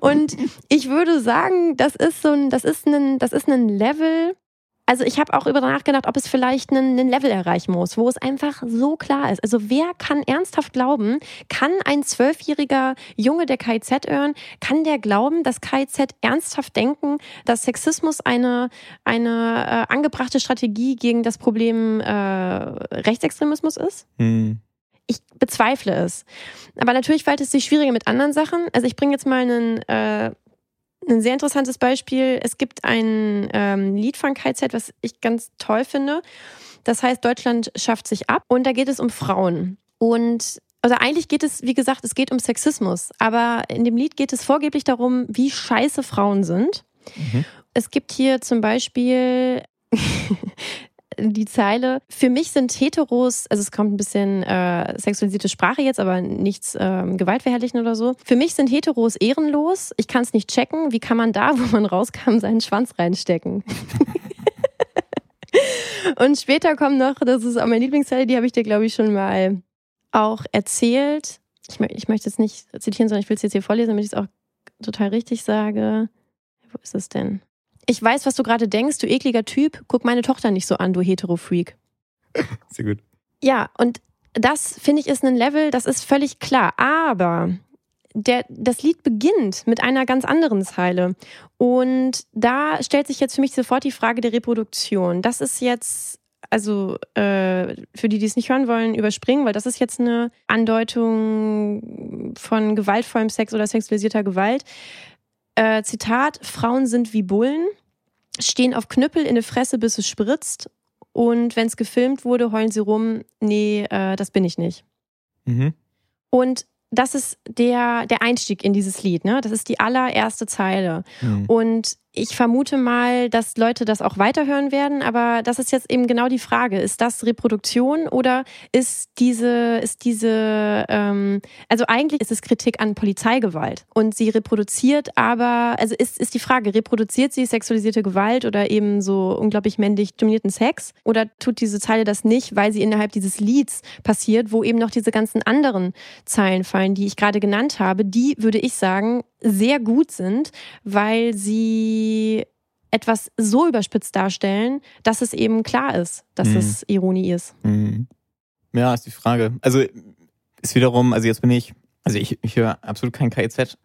Und ich würde sagen, das ist so ein, das ist ein, das ist ein Level, also ich habe auch über nachgedacht, ob es vielleicht einen, einen, Level erreichen muss, wo es einfach so klar ist. Also wer kann ernsthaft glauben, kann ein zwölfjähriger Junge, der KIZ hören, kann der glauben, dass KIZ ernsthaft denken, dass Sexismus eine, eine äh, angebrachte Strategie gegen das Problem äh, Rechtsextremismus ist? Hm. Ich bezweifle es. Aber natürlich fällt es sich schwieriger mit anderen Sachen. Also ich bringe jetzt mal einen äh, ein sehr interessantes Beispiel. Es gibt ein ähm, Lied von KZ, was ich ganz toll finde. Das heißt, Deutschland schafft sich ab. Und da geht es um Frauen. Und also eigentlich geht es, wie gesagt, es geht um Sexismus. Aber in dem Lied geht es vorgeblich darum, wie scheiße Frauen sind. Mhm. Es gibt hier zum Beispiel die Zeile, für mich sind Heteros, also es kommt ein bisschen äh, sexualisierte Sprache jetzt, aber nichts äh, gewaltverherrlichen oder so. Für mich sind Heteros ehrenlos. Ich kann es nicht checken. Wie kann man da, wo man rauskam, seinen Schwanz reinstecken? [laughs] Und später kommt noch, das ist auch meine Lieblingszeile, die habe ich dir, glaube ich, schon mal auch erzählt. Ich, ich möchte es nicht zitieren, sondern ich will es jetzt hier vorlesen, damit ich es auch total richtig sage. Wo ist es denn? Ich weiß, was du gerade denkst, du ekliger Typ. Guck meine Tochter nicht so an, du Hetero-Freak. [laughs] Sehr gut. Ja, und das finde ich ist ein Level, das ist völlig klar. Aber der, das Lied beginnt mit einer ganz anderen Zeile. Und da stellt sich jetzt für mich sofort die Frage der Reproduktion. Das ist jetzt, also äh, für die, die es nicht hören wollen, überspringen, weil das ist jetzt eine Andeutung von gewaltvollem Sex oder sexualisierter Gewalt. Äh, Zitat: Frauen sind wie Bullen, stehen auf Knüppel in der Fresse, bis es spritzt. Und wenn es gefilmt wurde, heulen sie rum, nee, äh, das bin ich nicht. Mhm. Und das ist der, der Einstieg in dieses Lied, ne? Das ist die allererste Zeile. Mhm. Und ich vermute mal, dass Leute das auch weiterhören werden, aber das ist jetzt eben genau die Frage. Ist das Reproduktion oder ist diese, ist diese, ähm, also eigentlich ist es Kritik an Polizeigewalt und sie reproduziert aber, also ist, ist die Frage, reproduziert sie sexualisierte Gewalt oder eben so unglaublich männlich dominierten Sex oder tut diese Zeile das nicht, weil sie innerhalb dieses Lieds passiert, wo eben noch diese ganzen anderen Zeilen fallen, die ich gerade genannt habe, die würde ich sagen, sehr gut sind, weil sie etwas so überspitzt darstellen, dass es eben klar ist, dass mhm. es Ironie ist. Mhm. Ja, ist die Frage. Also ist wiederum, also jetzt bin ich, also ich, ich höre absolut kein KIZ,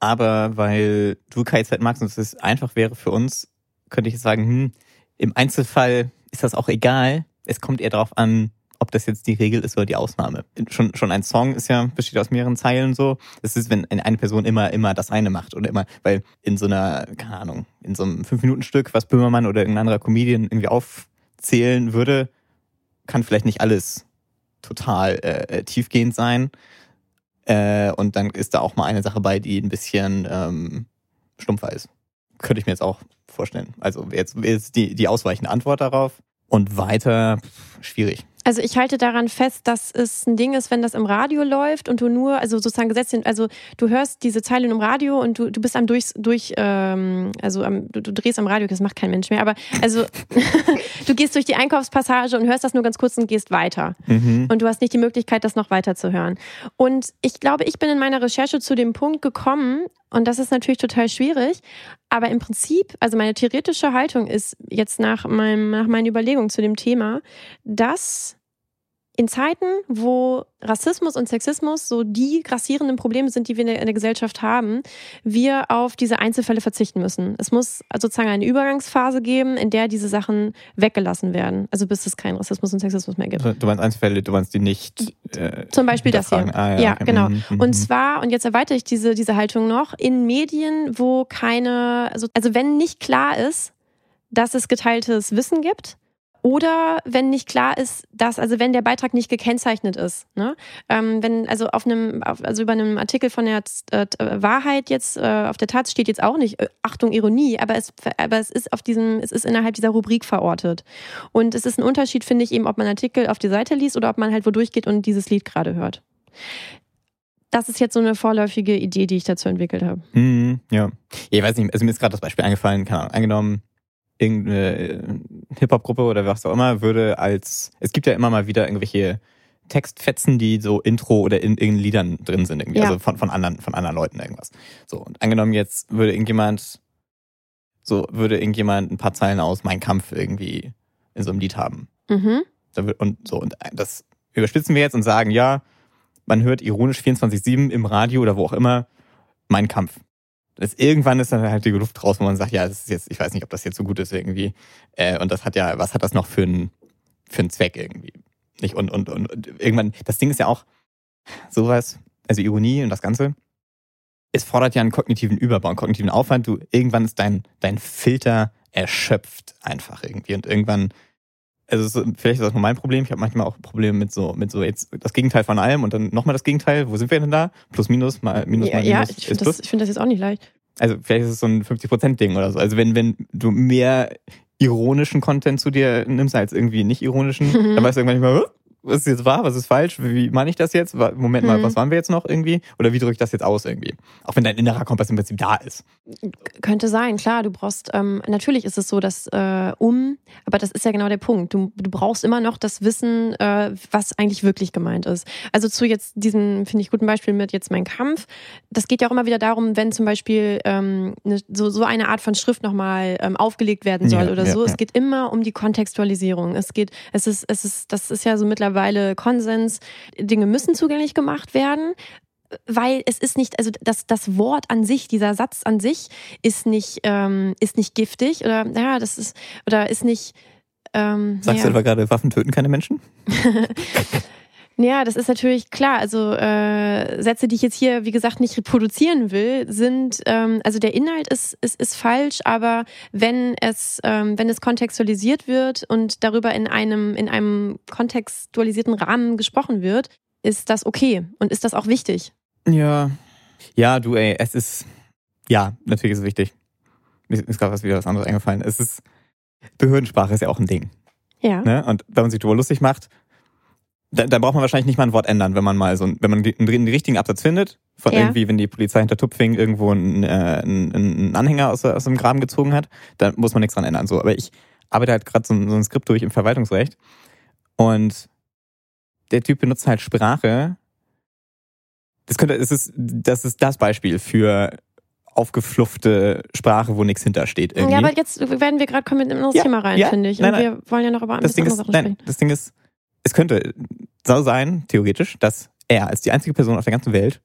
aber weil du KIZ magst und es einfach wäre für uns, könnte ich sagen, hm, im Einzelfall ist das auch egal. Es kommt eher darauf an, ob das jetzt die Regel ist oder die Ausnahme. Schon, schon ein Song ist ja, besteht aus mehreren Zeilen so. Es ist, wenn eine Person immer, immer das eine macht oder immer, weil in so einer, keine Ahnung, in so einem Fünf-Minuten-Stück, was Böhmermann oder irgendein anderer Comedian irgendwie aufzählen würde, kann vielleicht nicht alles total äh, tiefgehend sein. Äh, und dann ist da auch mal eine Sache bei, die ein bisschen ähm, stumpfer ist. Könnte ich mir jetzt auch vorstellen. Also jetzt ist die, die ausweichende Antwort darauf. Und weiter, schwierig. Also ich halte daran fest, dass es ein Ding ist, wenn das im Radio läuft und du nur, also sozusagen gesetzt sind, also du hörst diese Zeilen im Radio und du, du bist am durch, durch ähm, also am, du, du drehst am Radio, das macht kein Mensch mehr, aber also [laughs] du gehst durch die Einkaufspassage und hörst das nur ganz kurz und gehst weiter. Mhm. Und du hast nicht die Möglichkeit, das noch weiter zu hören. Und ich glaube, ich bin in meiner Recherche zu dem Punkt gekommen, und das ist natürlich total schwierig, aber im Prinzip, also meine theoretische Haltung ist jetzt nach, meinem, nach meinen Überlegungen zu dem Thema, dass in Zeiten, wo Rassismus und Sexismus so die grassierenden Probleme sind, die wir in der Gesellschaft haben, wir auf diese Einzelfälle verzichten müssen. Es muss sozusagen eine Übergangsphase geben, in der diese Sachen weggelassen werden. Also bis es keinen Rassismus und Sexismus mehr gibt. Du meinst Einzelfälle, du meinst die nicht. Äh, Zum Beispiel das hier. Ah, ja, ja okay. genau. Mhm, mhm, und zwar, und jetzt erweitere ich diese, diese Haltung noch, in Medien, wo keine, also, also wenn nicht klar ist, dass es geteiltes Wissen gibt, oder wenn nicht klar ist, dass, also wenn der Beitrag nicht gekennzeichnet ist, ne? Ähm, wenn, also auf einem, also über einem Artikel von der äh, Wahrheit jetzt, äh, auf der Taz steht jetzt auch nicht, äh, Achtung, Ironie, aber es, aber es ist auf diesem, es ist innerhalb dieser Rubrik verortet. Und es ist ein Unterschied, finde ich, eben, ob man Artikel auf die Seite liest oder ob man halt wo durchgeht und dieses Lied gerade hört. Das ist jetzt so eine vorläufige Idee, die ich dazu entwickelt habe. Mhm, ja. Ich weiß nicht, also mir ist gerade das Beispiel eingefallen, keine Ahnung, angenommen, irgendeine äh, Hip-Hop-Gruppe oder was auch immer würde als, es gibt ja immer mal wieder irgendwelche Textfetzen, die so Intro oder in irgendeinen Liedern drin sind, irgendwie. Ja. also von, von anderen, von anderen Leuten irgendwas. So, und angenommen jetzt würde irgendjemand, so würde irgendjemand ein paar Zeilen aus Mein Kampf irgendwie in so einem Lied haben. Mhm. Und so, und das überspitzen wir jetzt und sagen, ja, man hört ironisch 24-7 im Radio oder wo auch immer Mein Kampf. Das, irgendwann ist dann halt die Luft raus, wo man sagt, ja, das ist jetzt, ich weiß nicht, ob das jetzt so gut ist irgendwie. Äh, und das hat ja, was hat das noch für einen für einen Zweck irgendwie? Nicht? Und, und, und, und irgendwann, das Ding ist ja auch sowas, also Ironie und das Ganze, es fordert ja einen kognitiven Überbau, einen kognitiven Aufwand. Du, irgendwann ist dein, dein Filter erschöpft einfach irgendwie. Und irgendwann also ist, vielleicht ist das nur mein Problem. Ich habe manchmal auch Probleme mit so, mit so jetzt das Gegenteil von allem und dann nochmal das Gegenteil. Wo sind wir denn da? Plus, minus, mal minus, ja, mal minus. Ja, ich finde das, find das jetzt auch nicht leicht. Also vielleicht ist es so ein 50%-Ding oder so. Also wenn, wenn du mehr ironischen Content zu dir nimmst als irgendwie nicht ironischen, Mhm. [laughs] dann weißt du irgendwann nicht mehr, "Hä? Was ist jetzt wahr, was ist falsch, wie meine ich das jetzt? Moment mal, Mhm. was waren wir jetzt noch irgendwie? Oder wie drücke ich das jetzt aus irgendwie? Auch wenn dein innerer Kompass im Prinzip da ist. Könnte sein, klar. Du brauchst, ähm, natürlich ist es so, dass äh, um, aber das ist ja genau der Punkt. Du, du brauchst immer noch das Wissen, äh, was eigentlich wirklich gemeint ist. Also zu jetzt diesem, finde ich, guten Beispiel mit jetzt mein Kampf. Das geht ja auch immer wieder darum, wenn zum Beispiel ähm, ne, so, so eine Art von Schrift nochmal ähm, aufgelegt werden soll Ja, oder ja, so. Es ja. geht immer um die Kontextualisierung. Es geht, es ist, es ist, das ist ja so mittlerweile Konsens. Dinge müssen zugänglich gemacht werden weil es ist nicht, also das, das Wort an sich, dieser Satz an sich ist nicht, ähm, ist nicht giftig oder ja, das ist, oder ist nicht. Ähm, Sagst ja. du etwa gerade, Waffen töten keine Menschen? [laughs] Ja, das ist natürlich klar. Also äh, Sätze, die ich jetzt hier, wie gesagt, nicht reproduzieren will, sind, ähm, also der Inhalt ist, ist, ist falsch, aber wenn es, ähm, wenn es kontextualisiert wird und darüber in einem, in einem kontextualisierten Rahmen gesprochen wird, ist das okay und ist das auch wichtig. Ja. Ja, du, ey, es ist. Ja, natürlich ist es wichtig. Mir ist gerade was wieder was anderes eingefallen. Es ist. Behördensprache ist ja auch ein Ding. Ja. Ne? Und wenn man sich darüber lustig macht, dann, dann braucht man wahrscheinlich nicht mal ein Wort ändern, wenn man mal so wenn man die- einen, den richtigen Absatz findet, von Ja. irgendwie, wenn die Polizei hinter Tupfing irgendwo einen, äh, einen, einen Anhänger aus, aus dem Graben gezogen hat, dann muss man nichts dran ändern. So, aber ich arbeite halt gerade so, ein- so ein Skript durch im Verwaltungsrecht und der Typ benutzt halt Sprache. Das könnte, es ist, das ist das Beispiel für aufgefluffte Sprache, wo nichts hintersteht. Irgendwie. Ja, aber jetzt werden wir gerade kommen mit einem anderes Ja, Thema rein, ja, finde ich. nein, Und wir wollen ja noch über andere ist, Sachen nein, sprechen. das Ding ist, es könnte so sein, theoretisch, dass er als die einzige Person auf der ganzen Welt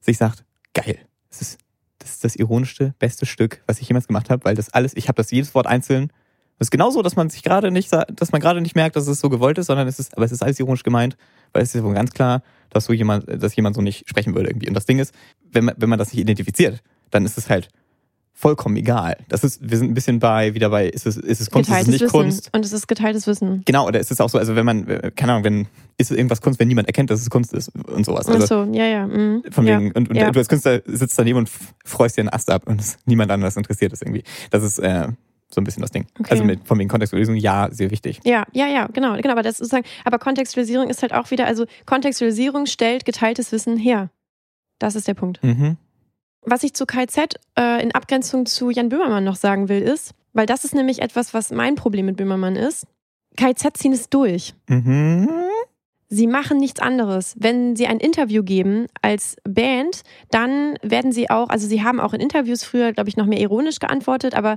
sich sagt, geil, das ist das, ist das ironischste, beste Stück, was ich jemals gemacht habe, weil das alles, ich habe das jedes Wort einzeln. Das ist genauso, dass man sich gerade nicht, dass man gerade nicht merkt, dass es so gewollt ist, sondern es ist, aber es ist alles ironisch gemeint, weil es ist wohl ganz klar, dass so jemand, dass jemand so nicht sprechen würde irgendwie. Und das Ding ist, wenn man, wenn man das nicht identifiziert, dann ist es halt vollkommen egal. Das ist, wir sind ein bisschen bei, wieder bei, ist es, ist es Kunst, ist es Geteiltes nicht Wissen. Kunst? Und es ist geteiltes Wissen. Genau, oder ist es auch so, also wenn man, keine Ahnung, wenn, ist irgendwas Kunst, wenn niemand erkennt, dass es Kunst ist und sowas. Ach Also so, ja, ja. mhm. von ja. wegen, und, und ja. du als Künstler sitzt daneben und freust dir einen Ast ab und es, niemand anderes interessiert es irgendwie. Das ist äh, so ein bisschen das Ding. Okay. Also mit, von wegen Kontextualisierung, ja, sehr wichtig. Ja, ja, ja, genau, genau. Aber das ist sozusagen, aber Kontextualisierung ist halt auch wieder, also Kontextualisierung stellt geteiltes Wissen her. Das ist der Punkt. Mhm. Was ich zu KZ äh, in Abgrenzung zu Jan Böhmermann noch sagen will, ist, weil das ist nämlich etwas, was mein Problem mit Böhmermann ist. KZ ziehen es durch. Mhm. Sie machen nichts anderes. Wenn Sie ein Interview geben als Band, dann werden Sie auch, also Sie haben auch in Interviews früher, glaube ich, noch mehr ironisch geantwortet, aber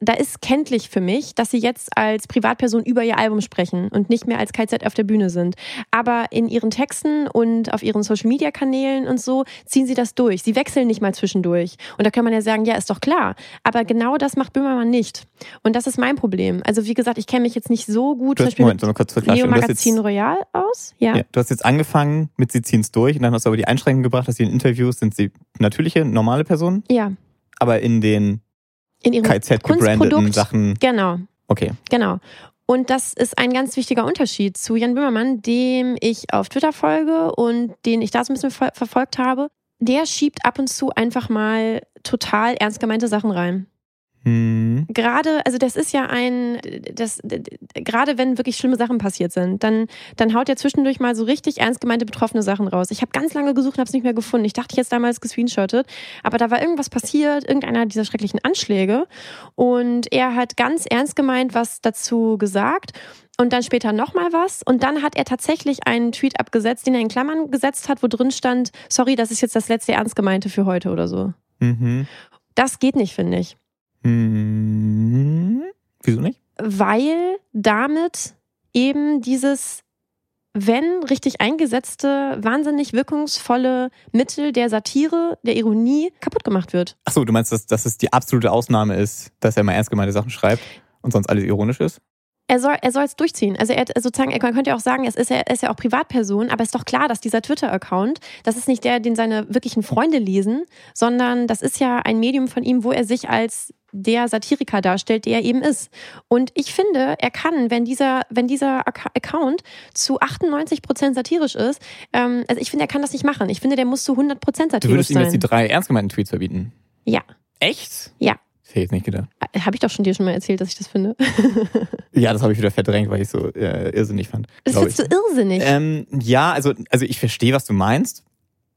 da ist kenntlich für mich, dass Sie jetzt als Privatperson über Ihr Album sprechen und nicht mehr als KZ auf der Bühne sind. Aber in Ihren Texten und auf Ihren Social-Media-Kanälen und so ziehen Sie das durch. Sie wechseln nicht mal zwischendurch. Und da kann man ja sagen, ja, ist doch klar. Aber genau das macht Böhmermann nicht. Und das ist mein Problem. Also wie gesagt, ich kenne mich jetzt nicht so gut zum Beispiel Moment, mit kurz Neo Magazin Royal aus. Ja. ja, du hast jetzt angefangen mit Sie ziehen's durch und dann hast du aber die Einschränkung gebracht, dass Sie in Interviews sind Sie natürliche, normale Personen, ja. aber in den In Ihrem KZ Kunstprodukt. Sachen, Genau, okay. genau. Und das ist ein ganz wichtiger Unterschied zu Jan Böhmermann, dem ich auf Twitter folge und den ich da so ein bisschen ver verfolgt habe. Der schiebt ab und zu einfach mal total ernst gemeinte Sachen rein. Hm. Gerade, also das ist ja ein, das, gerade wenn wirklich schlimme Sachen passiert sind, dann, dann haut er zwischendurch mal so richtig ernst gemeinte betroffene Sachen raus. Ich habe ganz lange gesucht und habe es nicht mehr gefunden. Ich dachte, ich jetzt damals gescreenshottet, aber da war irgendwas passiert, irgendeiner dieser schrecklichen Anschläge und er hat ganz ernst gemeint was dazu gesagt und dann später nochmal was. Und dann hat er tatsächlich einen Tweet abgesetzt, den er in Klammern gesetzt hat, wo drin stand, sorry, das ist jetzt das letzte Ernst gemeinte für heute oder so. Mhm. Das geht nicht, finde ich. Hm. Wieso nicht? weil damit eben dieses, wenn richtig eingesetzte, wahnsinnig wirkungsvolle Mittel der Satire, der Ironie kaputt gemacht wird. Ach so, du meinst, dass, dass es die absolute Ausnahme ist, dass er mal ernst gemeinte Sachen schreibt und sonst alles ironisch ist? Er soll er soll es durchziehen. Also er hat sozusagen, er könnte ja auch sagen, es ist ja, er ist ja auch Privatperson, aber es ist doch klar, dass dieser Twitter-Account, das ist nicht der, den seine wirklichen Freunde lesen, sondern das ist ja ein Medium von ihm, wo er sich als der Satiriker darstellt, der er eben ist. Und ich finde, er kann, wenn dieser, wenn dieser Acc- Account zu 98 Prozent satirisch ist, ähm, also ich finde, er kann das nicht machen. Ich finde, der muss zu 100 Prozent Du satirisch würdest ihm jetzt die sein. drei ernst gemeinten Tweets verbieten? Ja. Echt? Ja. hätte ich jetzt nicht gedacht. Habe ich doch schon dir schon mal erzählt, dass ich das finde. [laughs] Ja, das habe ich wieder verdrängt, weil ich so äh, irrsinnig fand. Das findest ich. du irrsinnig. Ähm, ja, also, also ich verstehe, was du meinst.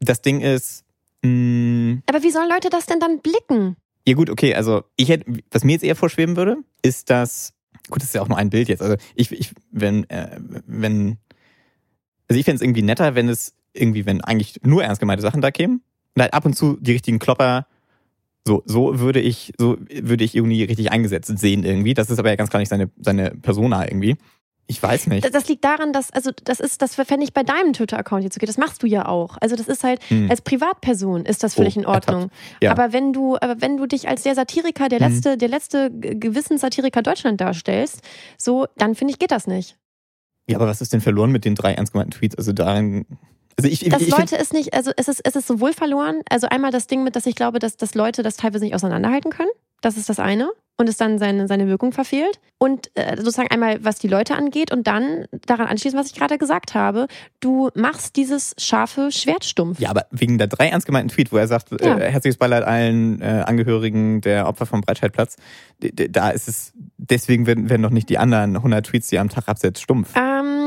Das Ding ist, mh, Aber wie sollen Leute das denn dann blicken? Ja gut, okay, also ich hätte, was mir jetzt eher vorschweben würde, ist das, gut, das ist ja auch nur ein Bild jetzt. Also ich, ich wenn, äh, wenn, also ich fände es irgendwie netter, wenn es irgendwie, wenn eigentlich nur ernst gemeinte Sachen da kämen und halt ab und zu die richtigen Klopper so, so würde ich, so würde ich Ironie richtig eingesetzt sehen irgendwie. Das ist aber ja ganz klar nicht seine, seine Persona irgendwie. Ich weiß nicht. Das, das liegt daran, dass, also das ist, das fände ich bei deinem Twitter-Account jetzt okay. Das machst du ja auch. Also das ist halt, Hm. als Privatperson ist das völlig Oh, in Ordnung. Ja. Aber wenn du, aber wenn du dich als der Satiriker, der Mhm. letzte, der letzte G- Gewissenssatiriker Deutschland darstellst, so, dann finde ich, geht das nicht. Ja, aber was ist denn verloren mit den drei ernst gemeinten Tweets? Also darin, also ich, Dass ich Leute es nicht, also es ist, es ist sowohl verloren, also einmal das Ding mit, dass ich glaube, dass, dass Leute das teilweise nicht auseinanderhalten können. Das ist das eine. Und es dann seine, seine Wirkung verfehlt. Und äh, sozusagen einmal, was die Leute angeht und dann daran anschließend, was ich gerade gesagt habe, du machst dieses scharfe Schwert stumpf. Ja, aber wegen der drei ernst gemeinten Tweet, wo er sagt, Ja. äh, herzliches Beileid allen äh, Angehörigen der Opfer vom Breitscheidplatz, da ist es, deswegen werden, werden noch nicht die anderen 100 Tweets, die er am Tag absetzt, stumpf. Ähm,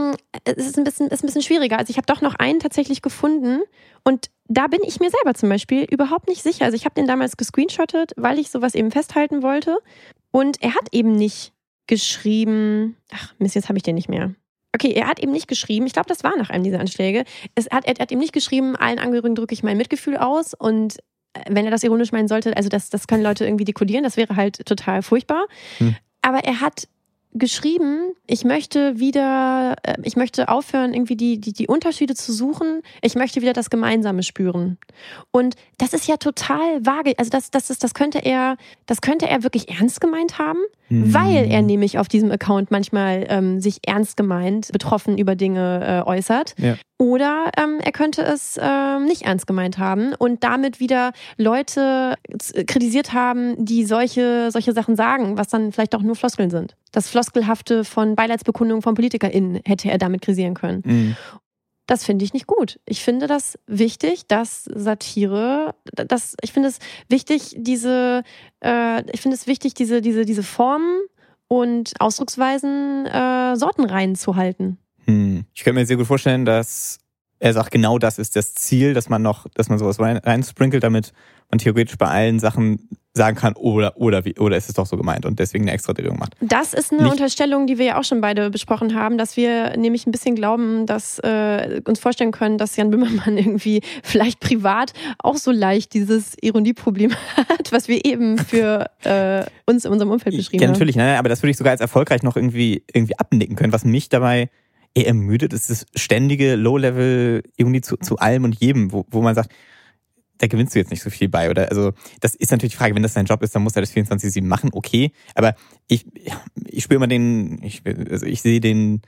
es ist ein bisschen, ist ein bisschen schwieriger. Also ich habe doch noch einen tatsächlich gefunden und da bin ich mir selber zum Beispiel überhaupt nicht sicher. Also ich habe den damals gescreenshottet, weil ich sowas eben festhalten wollte. Und er hat eben nicht geschrieben. Ach, Mist, jetzt habe ich den nicht mehr. Okay, er hat eben nicht geschrieben, ich glaube, das war nach einem dieser Anschläge. Es hat, er hat eben nicht geschrieben, allen Angehörigen drücke ich mein Mitgefühl aus und äh, wenn er das ironisch meinen sollte, also das, das können Leute irgendwie dekodieren, das wäre halt total furchtbar. Hm. Aber er hat geschrieben, ich möchte wieder, äh, ich möchte aufhören, irgendwie die, die, die Unterschiede zu suchen. Ich möchte wieder das Gemeinsame spüren. Und das ist ja total vage. Also das, das, ist, das könnte er, das könnte er wirklich ernst gemeint haben, Hm. weil er nämlich auf diesem Account manchmal ähm, sich ernst gemeint, betroffen über Dinge äh, äußert. Ja. Oder ähm, er könnte es ähm, nicht ernst gemeint haben und damit wieder Leute z- kritisiert haben, die solche, solche Sachen sagen, was dann vielleicht auch nur Floskeln sind. Das Floskelhafte von Beileidsbekundungen von PolitikerInnen hätte er damit kritisieren können. Mhm. Das finde ich nicht gut. Ich finde das wichtig, dass Satire, das, ich finde es wichtig, diese, äh, ich finde es wichtig, diese, diese, diese Formen und Ausdrucksweisen äh, sortenrein zu halten. Hm. Ich könnte mir sehr gut vorstellen, dass er sagt, genau das ist das Ziel, dass man noch, dass man sowas rein, reinsprinkelt, damit man theoretisch bei allen Sachen sagen kann, oder, oder, wie, oder ist es doch so gemeint und deswegen eine extra Drehung macht. Das ist eine Nicht- Unterstellung, die wir ja auch schon beide besprochen haben, dass wir nämlich ein bisschen glauben, dass äh, uns vorstellen können, dass Jan Böhmermann [laughs] irgendwie vielleicht privat auch so leicht dieses Ironieproblem [laughs] hat, was wir eben für äh, uns in unserem Umfeld beschrieben Ja, haben. natürlich, ne, aber das würde ich sogar als erfolgreich noch irgendwie, irgendwie abnicken können. Was mich dabei eher ermüdet, ist das ständige Low-Level-Ironie zu, zu allem und jedem, wo, wo man sagt, da gewinnst du jetzt nicht so viel bei. Oder also, das ist natürlich die Frage, wenn das dein Job ist, dann muss er das 24-7 machen, okay. Aber ich, ich spüre immer den, ich, also ich sehe den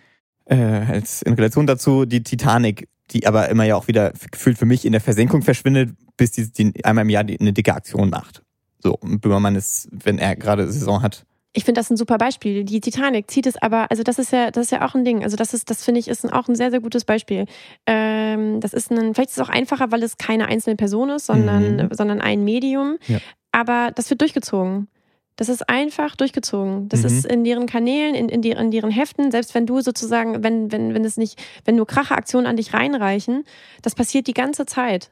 äh, als in Relation dazu die Titanic, die aber immer ja auch wieder gefühlt für mich in der Versenkung verschwindet, bis die, die einmal im Jahr die, eine dicke Aktion macht. So, und Böhmermann ist, wenn er gerade Saison hat, Ich finde das ein super Beispiel. Die Titanic zieht es aber, also das ist ja, das ist ja auch ein Ding. Also das ist, das finde ich, ist auch ein sehr, sehr gutes Beispiel. Ähm, das ist ein, vielleicht ist es auch einfacher, weil es keine einzelne Person ist, sondern, Mhm. sondern ein Medium. Ja. Aber das wird durchgezogen. Das ist einfach durchgezogen. Das Mhm. ist in deren Kanälen, in, in, die, in deren Heften, selbst wenn du sozusagen, wenn, wenn, wenn es nicht, wenn nur Kracheaktionen an dich reinreichen, das passiert die ganze Zeit.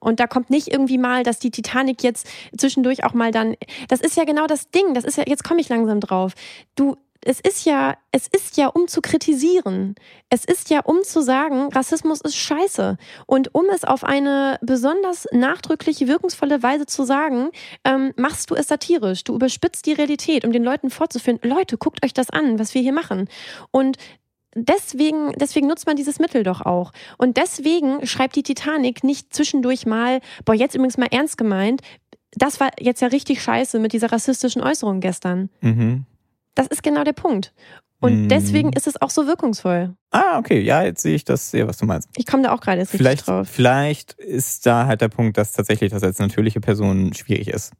Und da kommt nicht irgendwie mal, dass die Titanic jetzt zwischendurch auch mal dann. Das ist ja genau das Ding. Das ist ja, jetzt komme ich langsam drauf. Du, es ist ja, es ist ja, um zu kritisieren. Es ist ja, um zu sagen, Rassismus ist scheiße. Und um es auf eine besonders nachdrückliche, wirkungsvolle Weise zu sagen, ähm, machst du es satirisch. Du überspitzt die Realität, um den Leuten vorzuführen, Leute, guckt euch das an, was wir hier machen. Und deswegen, deswegen nutzt man dieses Mittel doch auch. Und deswegen schreibt die Titanic nicht zwischendurch mal, boah, jetzt übrigens mal ernst gemeint, das war jetzt ja richtig scheiße mit dieser rassistischen Äußerung gestern. Mhm. Das ist genau der Punkt. Und Mhm. deswegen ist es auch so wirkungsvoll. Ah, okay, ja, jetzt sehe ich das sehr, was du meinst. Ich komme da auch gerade jetzt richtig Vielleicht, drauf. vielleicht ist da halt der Punkt, dass tatsächlich das als natürliche Person schwierig ist.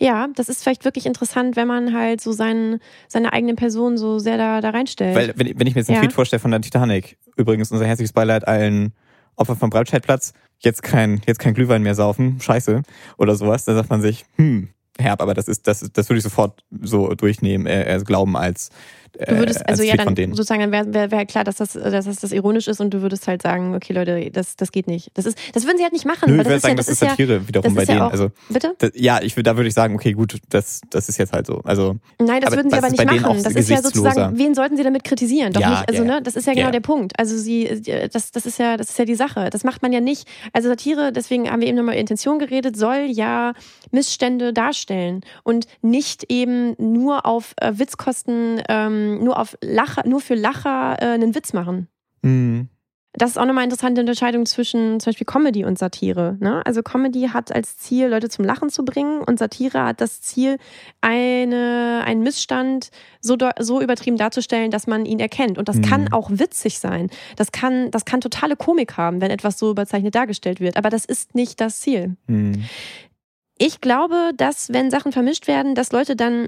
Ja, das ist vielleicht wirklich interessant, wenn man halt so seinen, seine eigene Person so sehr da, da reinstellt. Weil, wenn, wenn ich mir jetzt einen Ja. Tweet vorstelle von der Titanic, übrigens unser herzliches Beileid allen Opfern vom Breitscheidplatz, jetzt kein, jetzt kein Glühwein mehr saufen, scheiße, oder sowas, dann sagt man sich, hm, herb, aber das ist, das, das würde ich sofort so durchnehmen, äh, äh glauben als Du würdest, also ja, dann sozusagen, dann wäre wär, wär klar, dass das, dass das, das ironisch ist und du würdest halt sagen, okay, Leute, das, das geht nicht. Das ist, das würden sie halt nicht machen. Nö, ich würde sagen, ja, das, das, ist Satire ja, wiederum bei denen. Ja auch, also, bitte? Das, ja, ich, da würde ich sagen, okay, gut, das, das ist jetzt halt so. Also, Nein, das würden sie aber nicht machen. Das ist ja sozusagen, wen sollten sie damit kritisieren? Doch nicht, also, ne, das ist ja genau der Punkt. Also, sie, das, das ist ja, das ist ja die Sache. Das macht man ja nicht. Also, Satire, deswegen haben wir eben nochmal Intention geredet, soll ja Missstände darstellen und nicht eben nur auf äh, Witzkosten, ähm, nur auf Lacher, nur für Lacher äh, einen Witz machen. Mhm. Das ist auch nochmal eine interessante Unterscheidung zwischen zum Beispiel Comedy und Satire. Ne? Also Comedy hat als Ziel, Leute zum Lachen zu bringen und Satire hat das Ziel, eine, einen Missstand so, so übertrieben darzustellen, dass man ihn erkennt. Und das mhm. kann auch witzig sein. Das kann, das kann totale Komik haben, wenn etwas so überzeichnet dargestellt wird. Aber das ist nicht das Ziel. Mhm. Ich glaube, dass wenn Sachen vermischt werden, dass Leute dann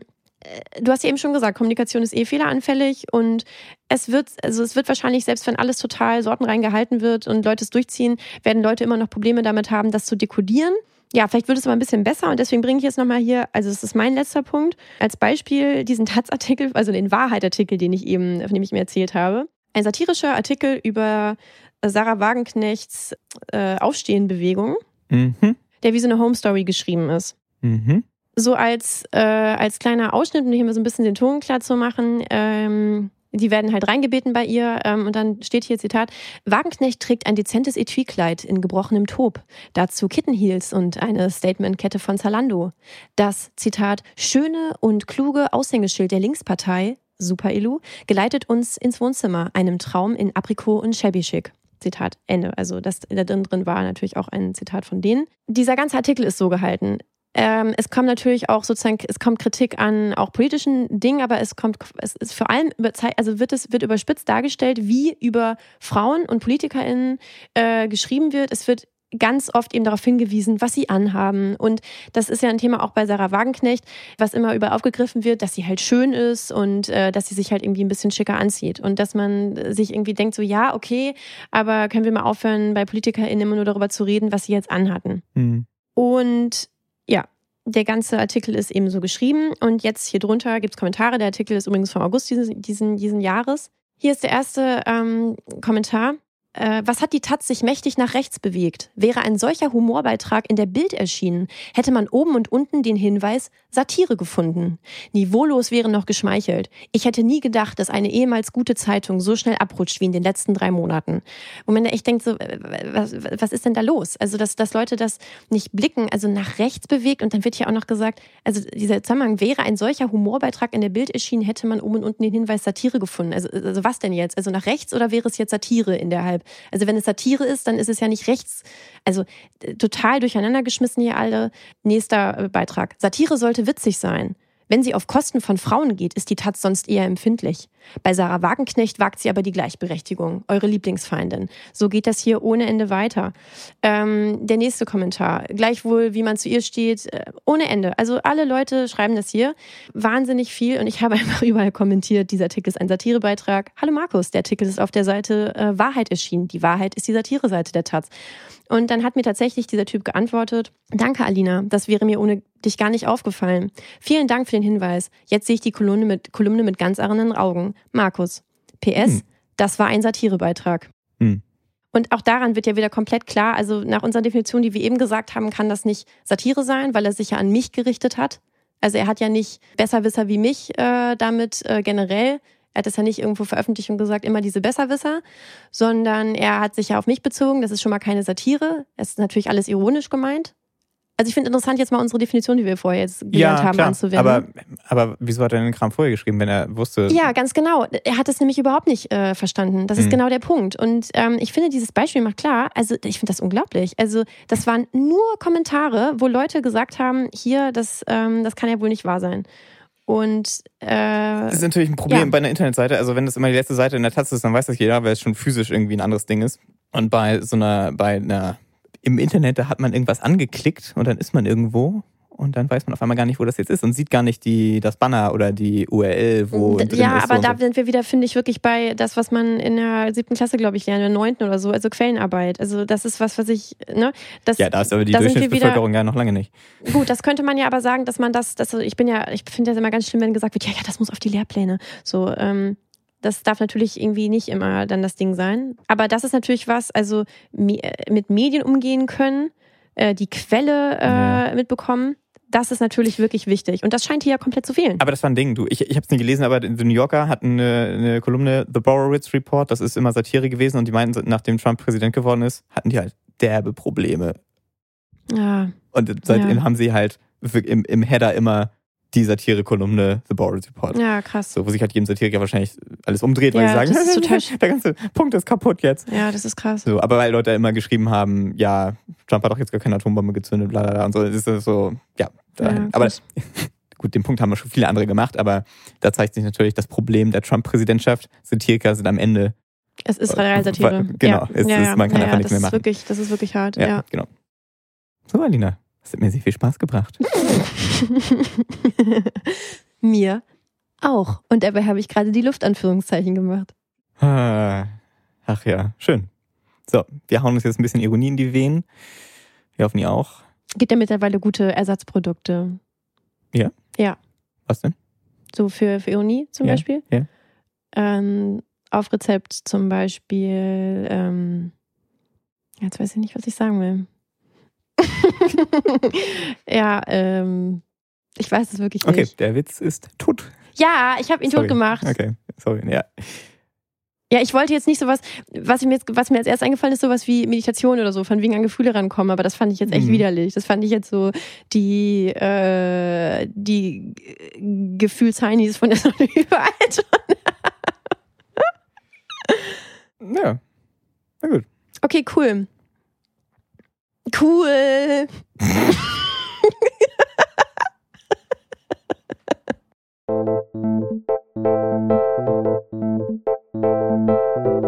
du hast ja eben schon gesagt, Kommunikation ist eh fehleranfällig und es wird, also es wird wahrscheinlich, selbst wenn alles total sortenrein gehalten wird und Leute es durchziehen, werden Leute immer noch Probleme damit haben, das zu dekodieren. Ja, vielleicht wird es aber ein bisschen besser und deswegen bringe ich jetzt nochmal hier, also es ist mein letzter Punkt, als Beispiel diesen Taz-Artikel, also den Wahrheit-Artikel, den ich eben, von dem ich mir erzählt habe. Ein satirischer Artikel über Sarah Wagenknechts äh, Aufstehenbewegung, mhm. der wie so eine Home Story geschrieben ist. Mhm so als, äh, als kleiner Ausschnitt, um hier mal so ein bisschen den Ton klar zu machen, ähm, die werden halt reingebeten bei ihr ähm, und dann steht hier Zitat, Wagenknecht trägt ein dezentes Etui-Kleid in gebrochenem Taub, dazu Kittenheels und eine Statementkette von Zalando. Das, Zitat, schöne und kluge Aushängeschild der Linkspartei, Super Elu, geleitet uns ins Wohnzimmer, einem Traum in Aprikot und Shabby Chic. Zitat Ende. Also das da drin war natürlich auch ein Zitat von denen. Dieser ganze Artikel ist so gehalten. Ähm, es kommt natürlich auch sozusagen, es kommt Kritik an auch politischen Dingen, aber es kommt, es ist vor allem über, also wird es wird überspitzt dargestellt, wie über Frauen und PolitikerInnen äh, geschrieben wird. Es wird ganz oft eben darauf hingewiesen, was sie anhaben. Und das ist ja ein Thema auch bei Sarah Wagenknecht, was immer über aufgegriffen wird, dass sie halt schön ist und äh, dass sie sich halt irgendwie ein bisschen schicker anzieht. Und dass man sich irgendwie denkt, so ja, okay, aber können wir mal aufhören, bei PolitikerInnen immer nur darüber zu reden, was sie jetzt anhatten. Mhm. Und der ganze Artikel ist eben so geschrieben und jetzt hier drunter gibt es Kommentare. Der Artikel ist übrigens vom August diesen, diesen, diesen Jahres. Hier ist der erste ähm, Kommentar. Äh, was hat die Taz sich mächtig nach rechts bewegt? Wäre ein solcher Humorbeitrag in der Bild erschienen, hätte man oben und unten den Hinweis Satire gefunden. Niveaulos wäre noch geschmeichelt. Ich hätte nie gedacht, dass eine ehemals gute Zeitung so schnell abrutscht wie in den letzten drei Monaten. Wo man echt so, was, was ist denn da los? Also, dass, dass Leute das nicht blicken, also nach rechts bewegt und dann wird ja auch noch gesagt, also dieser Zusammenhang wäre ein solcher Humorbeitrag in der Bild erschienen, hätte man oben und unten den Hinweis Satire gefunden. Also, also was denn jetzt? Also nach rechts oder wäre es jetzt Satire in der halb also wenn es Satire ist, dann ist es ja nicht rechts. Also total durcheinander geschmissen hier alle. Nächster äh, Beitrag. Satire sollte witzig sein. Wenn sie auf Kosten von Frauen geht, ist die Taz sonst eher empfindlich. Bei Sarah Wagenknecht wagt sie aber die Gleichberechtigung, eure Lieblingsfeindin. So geht das hier ohne Ende weiter. Ähm, der nächste Kommentar. Gleichwohl, wie man zu ihr steht, äh, ohne Ende. Also alle Leute schreiben das hier. Wahnsinnig viel und ich habe [laughs] einfach überall kommentiert, dieser Artikel ist ein Satirebeitrag. Hallo Markus, der Artikel ist auf der Seite äh, Wahrheit erschienen. Die Wahrheit ist die Satireseite der Taz. Und dann hat mir tatsächlich dieser Typ geantwortet, danke Alina, das wäre mir ohne dich gar nicht aufgefallen. Vielen Dank für den Hinweis. Jetzt sehe ich die Kolumne mit, Kolumne mit ganz anderen Augen. Markus. PS, hm. das war ein Satirebeitrag. Hm. Und auch daran wird ja wieder komplett klar, also nach unserer Definition, die wir eben gesagt haben, kann das nicht Satire sein, weil er sich ja an mich gerichtet hat. Also er hat ja nicht Besserwisser wie mich äh, damit äh, generell er hat es ja nicht irgendwo veröffentlicht und gesagt, immer diese Besserwisser, sondern er hat sich ja auf mich bezogen. Das ist schon mal keine Satire. Es ist natürlich alles ironisch gemeint. Also ich finde interessant, jetzt mal unsere Definition, die wir vorher jetzt gelernt ja, haben, klar. anzuwenden. Aber, aber wieso hat er den Kram vorher geschrieben, wenn er wusste? Ja, ganz genau. Er hat es nämlich überhaupt nicht äh, verstanden. Das ist mhm. genau der Punkt. Und ähm, ich finde, dieses Beispiel macht klar, also ich finde das unglaublich. Also das waren nur Kommentare, wo Leute gesagt haben, hier, das, ähm, das kann ja wohl nicht wahr sein. Und äh, das ist natürlich ein Problem ja. bei einer Internetseite. Also wenn das immer die letzte Seite in der Taz ist, dann weiß das jeder, weil es schon physisch irgendwie ein anderes Ding ist. Und bei so einer, bei einer im Internet, da hat man irgendwas angeklickt und dann ist man irgendwo und dann weiß man auf einmal gar nicht, wo das jetzt ist und sieht gar nicht die, das Banner oder die URL, wo. D- Ja, ist aber da so. sind wir wieder, finde ich, wirklich bei das, was man in der siebten Klasse, glaube ich, lernt, in der neunten oder so, also Quellenarbeit. Also das ist was, was ich, ne, das, Ja, da ist aber die Durchschnittsbevölkerung ja noch lange nicht. Gut, das könnte man ja aber sagen, dass man das, das ich bin ja, ich finde das immer ganz schlimm, wenn gesagt wird, ja, ja, das muss auf die Lehrpläne. So, ähm, das darf natürlich irgendwie nicht immer dann das Ding sein. Aber das ist natürlich was, also äh, mit Medien umgehen können, äh, die Quelle äh, Ja. mitbekommen, das ist natürlich wirklich wichtig. Und das scheint hier ja komplett zu fehlen. Aber das war ein Ding, du. Ich, ich habe es nie gelesen, aber The New Yorker hatten eine, eine Kolumne, The Borowitz Report, das ist immer Satire gewesen und die meinten, nachdem Trump Präsident geworden ist, hatten die halt derbe Probleme. Ja, Und seitdem Ja. haben sie halt im, im Header immer die Satire-Kolumne The Borowitz Report. ja, krass. So, wo sich halt jedem Satiriker wahrscheinlich alles umdreht, weil Ja, sie sagen, das ist [laughs] total [laughs] der ganze Punkt ist kaputt jetzt. Ja, das ist krass. So, aber weil Leute immer geschrieben haben, ja, Trump hat doch jetzt gar keine Atombombe gezündet, bla bla bla und so, ist das so, ja. Ja, aber [laughs] gut, den Punkt haben schon viele andere gemacht, aber da zeigt sich natürlich das Problem der Trump-Präsidentschaft. Satiriker sind am Ende, Es ist Realsatire. Genau, ja. es ja, ist- man kann einfach nichts das mehr ist machen. Wirklich, das ist wirklich hart. ja, ja. genau. So, Alina, das hat mir sehr viel Spaß gebracht. [laughs] Mir auch. Und dabei habe ich gerade die Luftanführungszeichen gemacht. Ah, Ach ja, schön. So, wir hauen uns jetzt ein bisschen Ironie in die Venen. Wir hoffen, ihr auch. Gibt ja mittlerweile gute Ersatzprodukte. Was denn? So für, für Ironie zum Ja, Beispiel. ja. Ähm, auf Rezept zum Beispiel. Ähm, jetzt weiß ich nicht, was ich sagen will. [laughs] ja, ähm, ich weiß es wirklich Okay, nicht. der Witz ist tot. Ja, ich habe ihn Sorry. tot gemacht. Okay, sorry, ja. Ja, ich wollte jetzt nicht sowas, was mir jetzt, was mir als erst eingefallen ist, sowas wie Meditation oder so, von wegen an Gefühle rankommen, aber das fand ich jetzt echt Mhm. widerlich. Das fand ich jetzt so die, äh, die Gefühlsheinis von der Sonne [laughs] überall. Ja. Na gut. Okay, cool. Cool.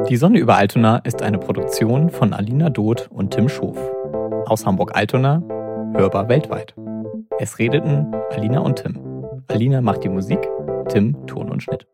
Die Sonne über Altona ist eine Produktion von Alina Doth und Tim Schof. Aus Hamburg-Altona, hörbar weltweit. Es redeten Alina und Tim. Alina macht die Musik, Tim Ton und Schnitt.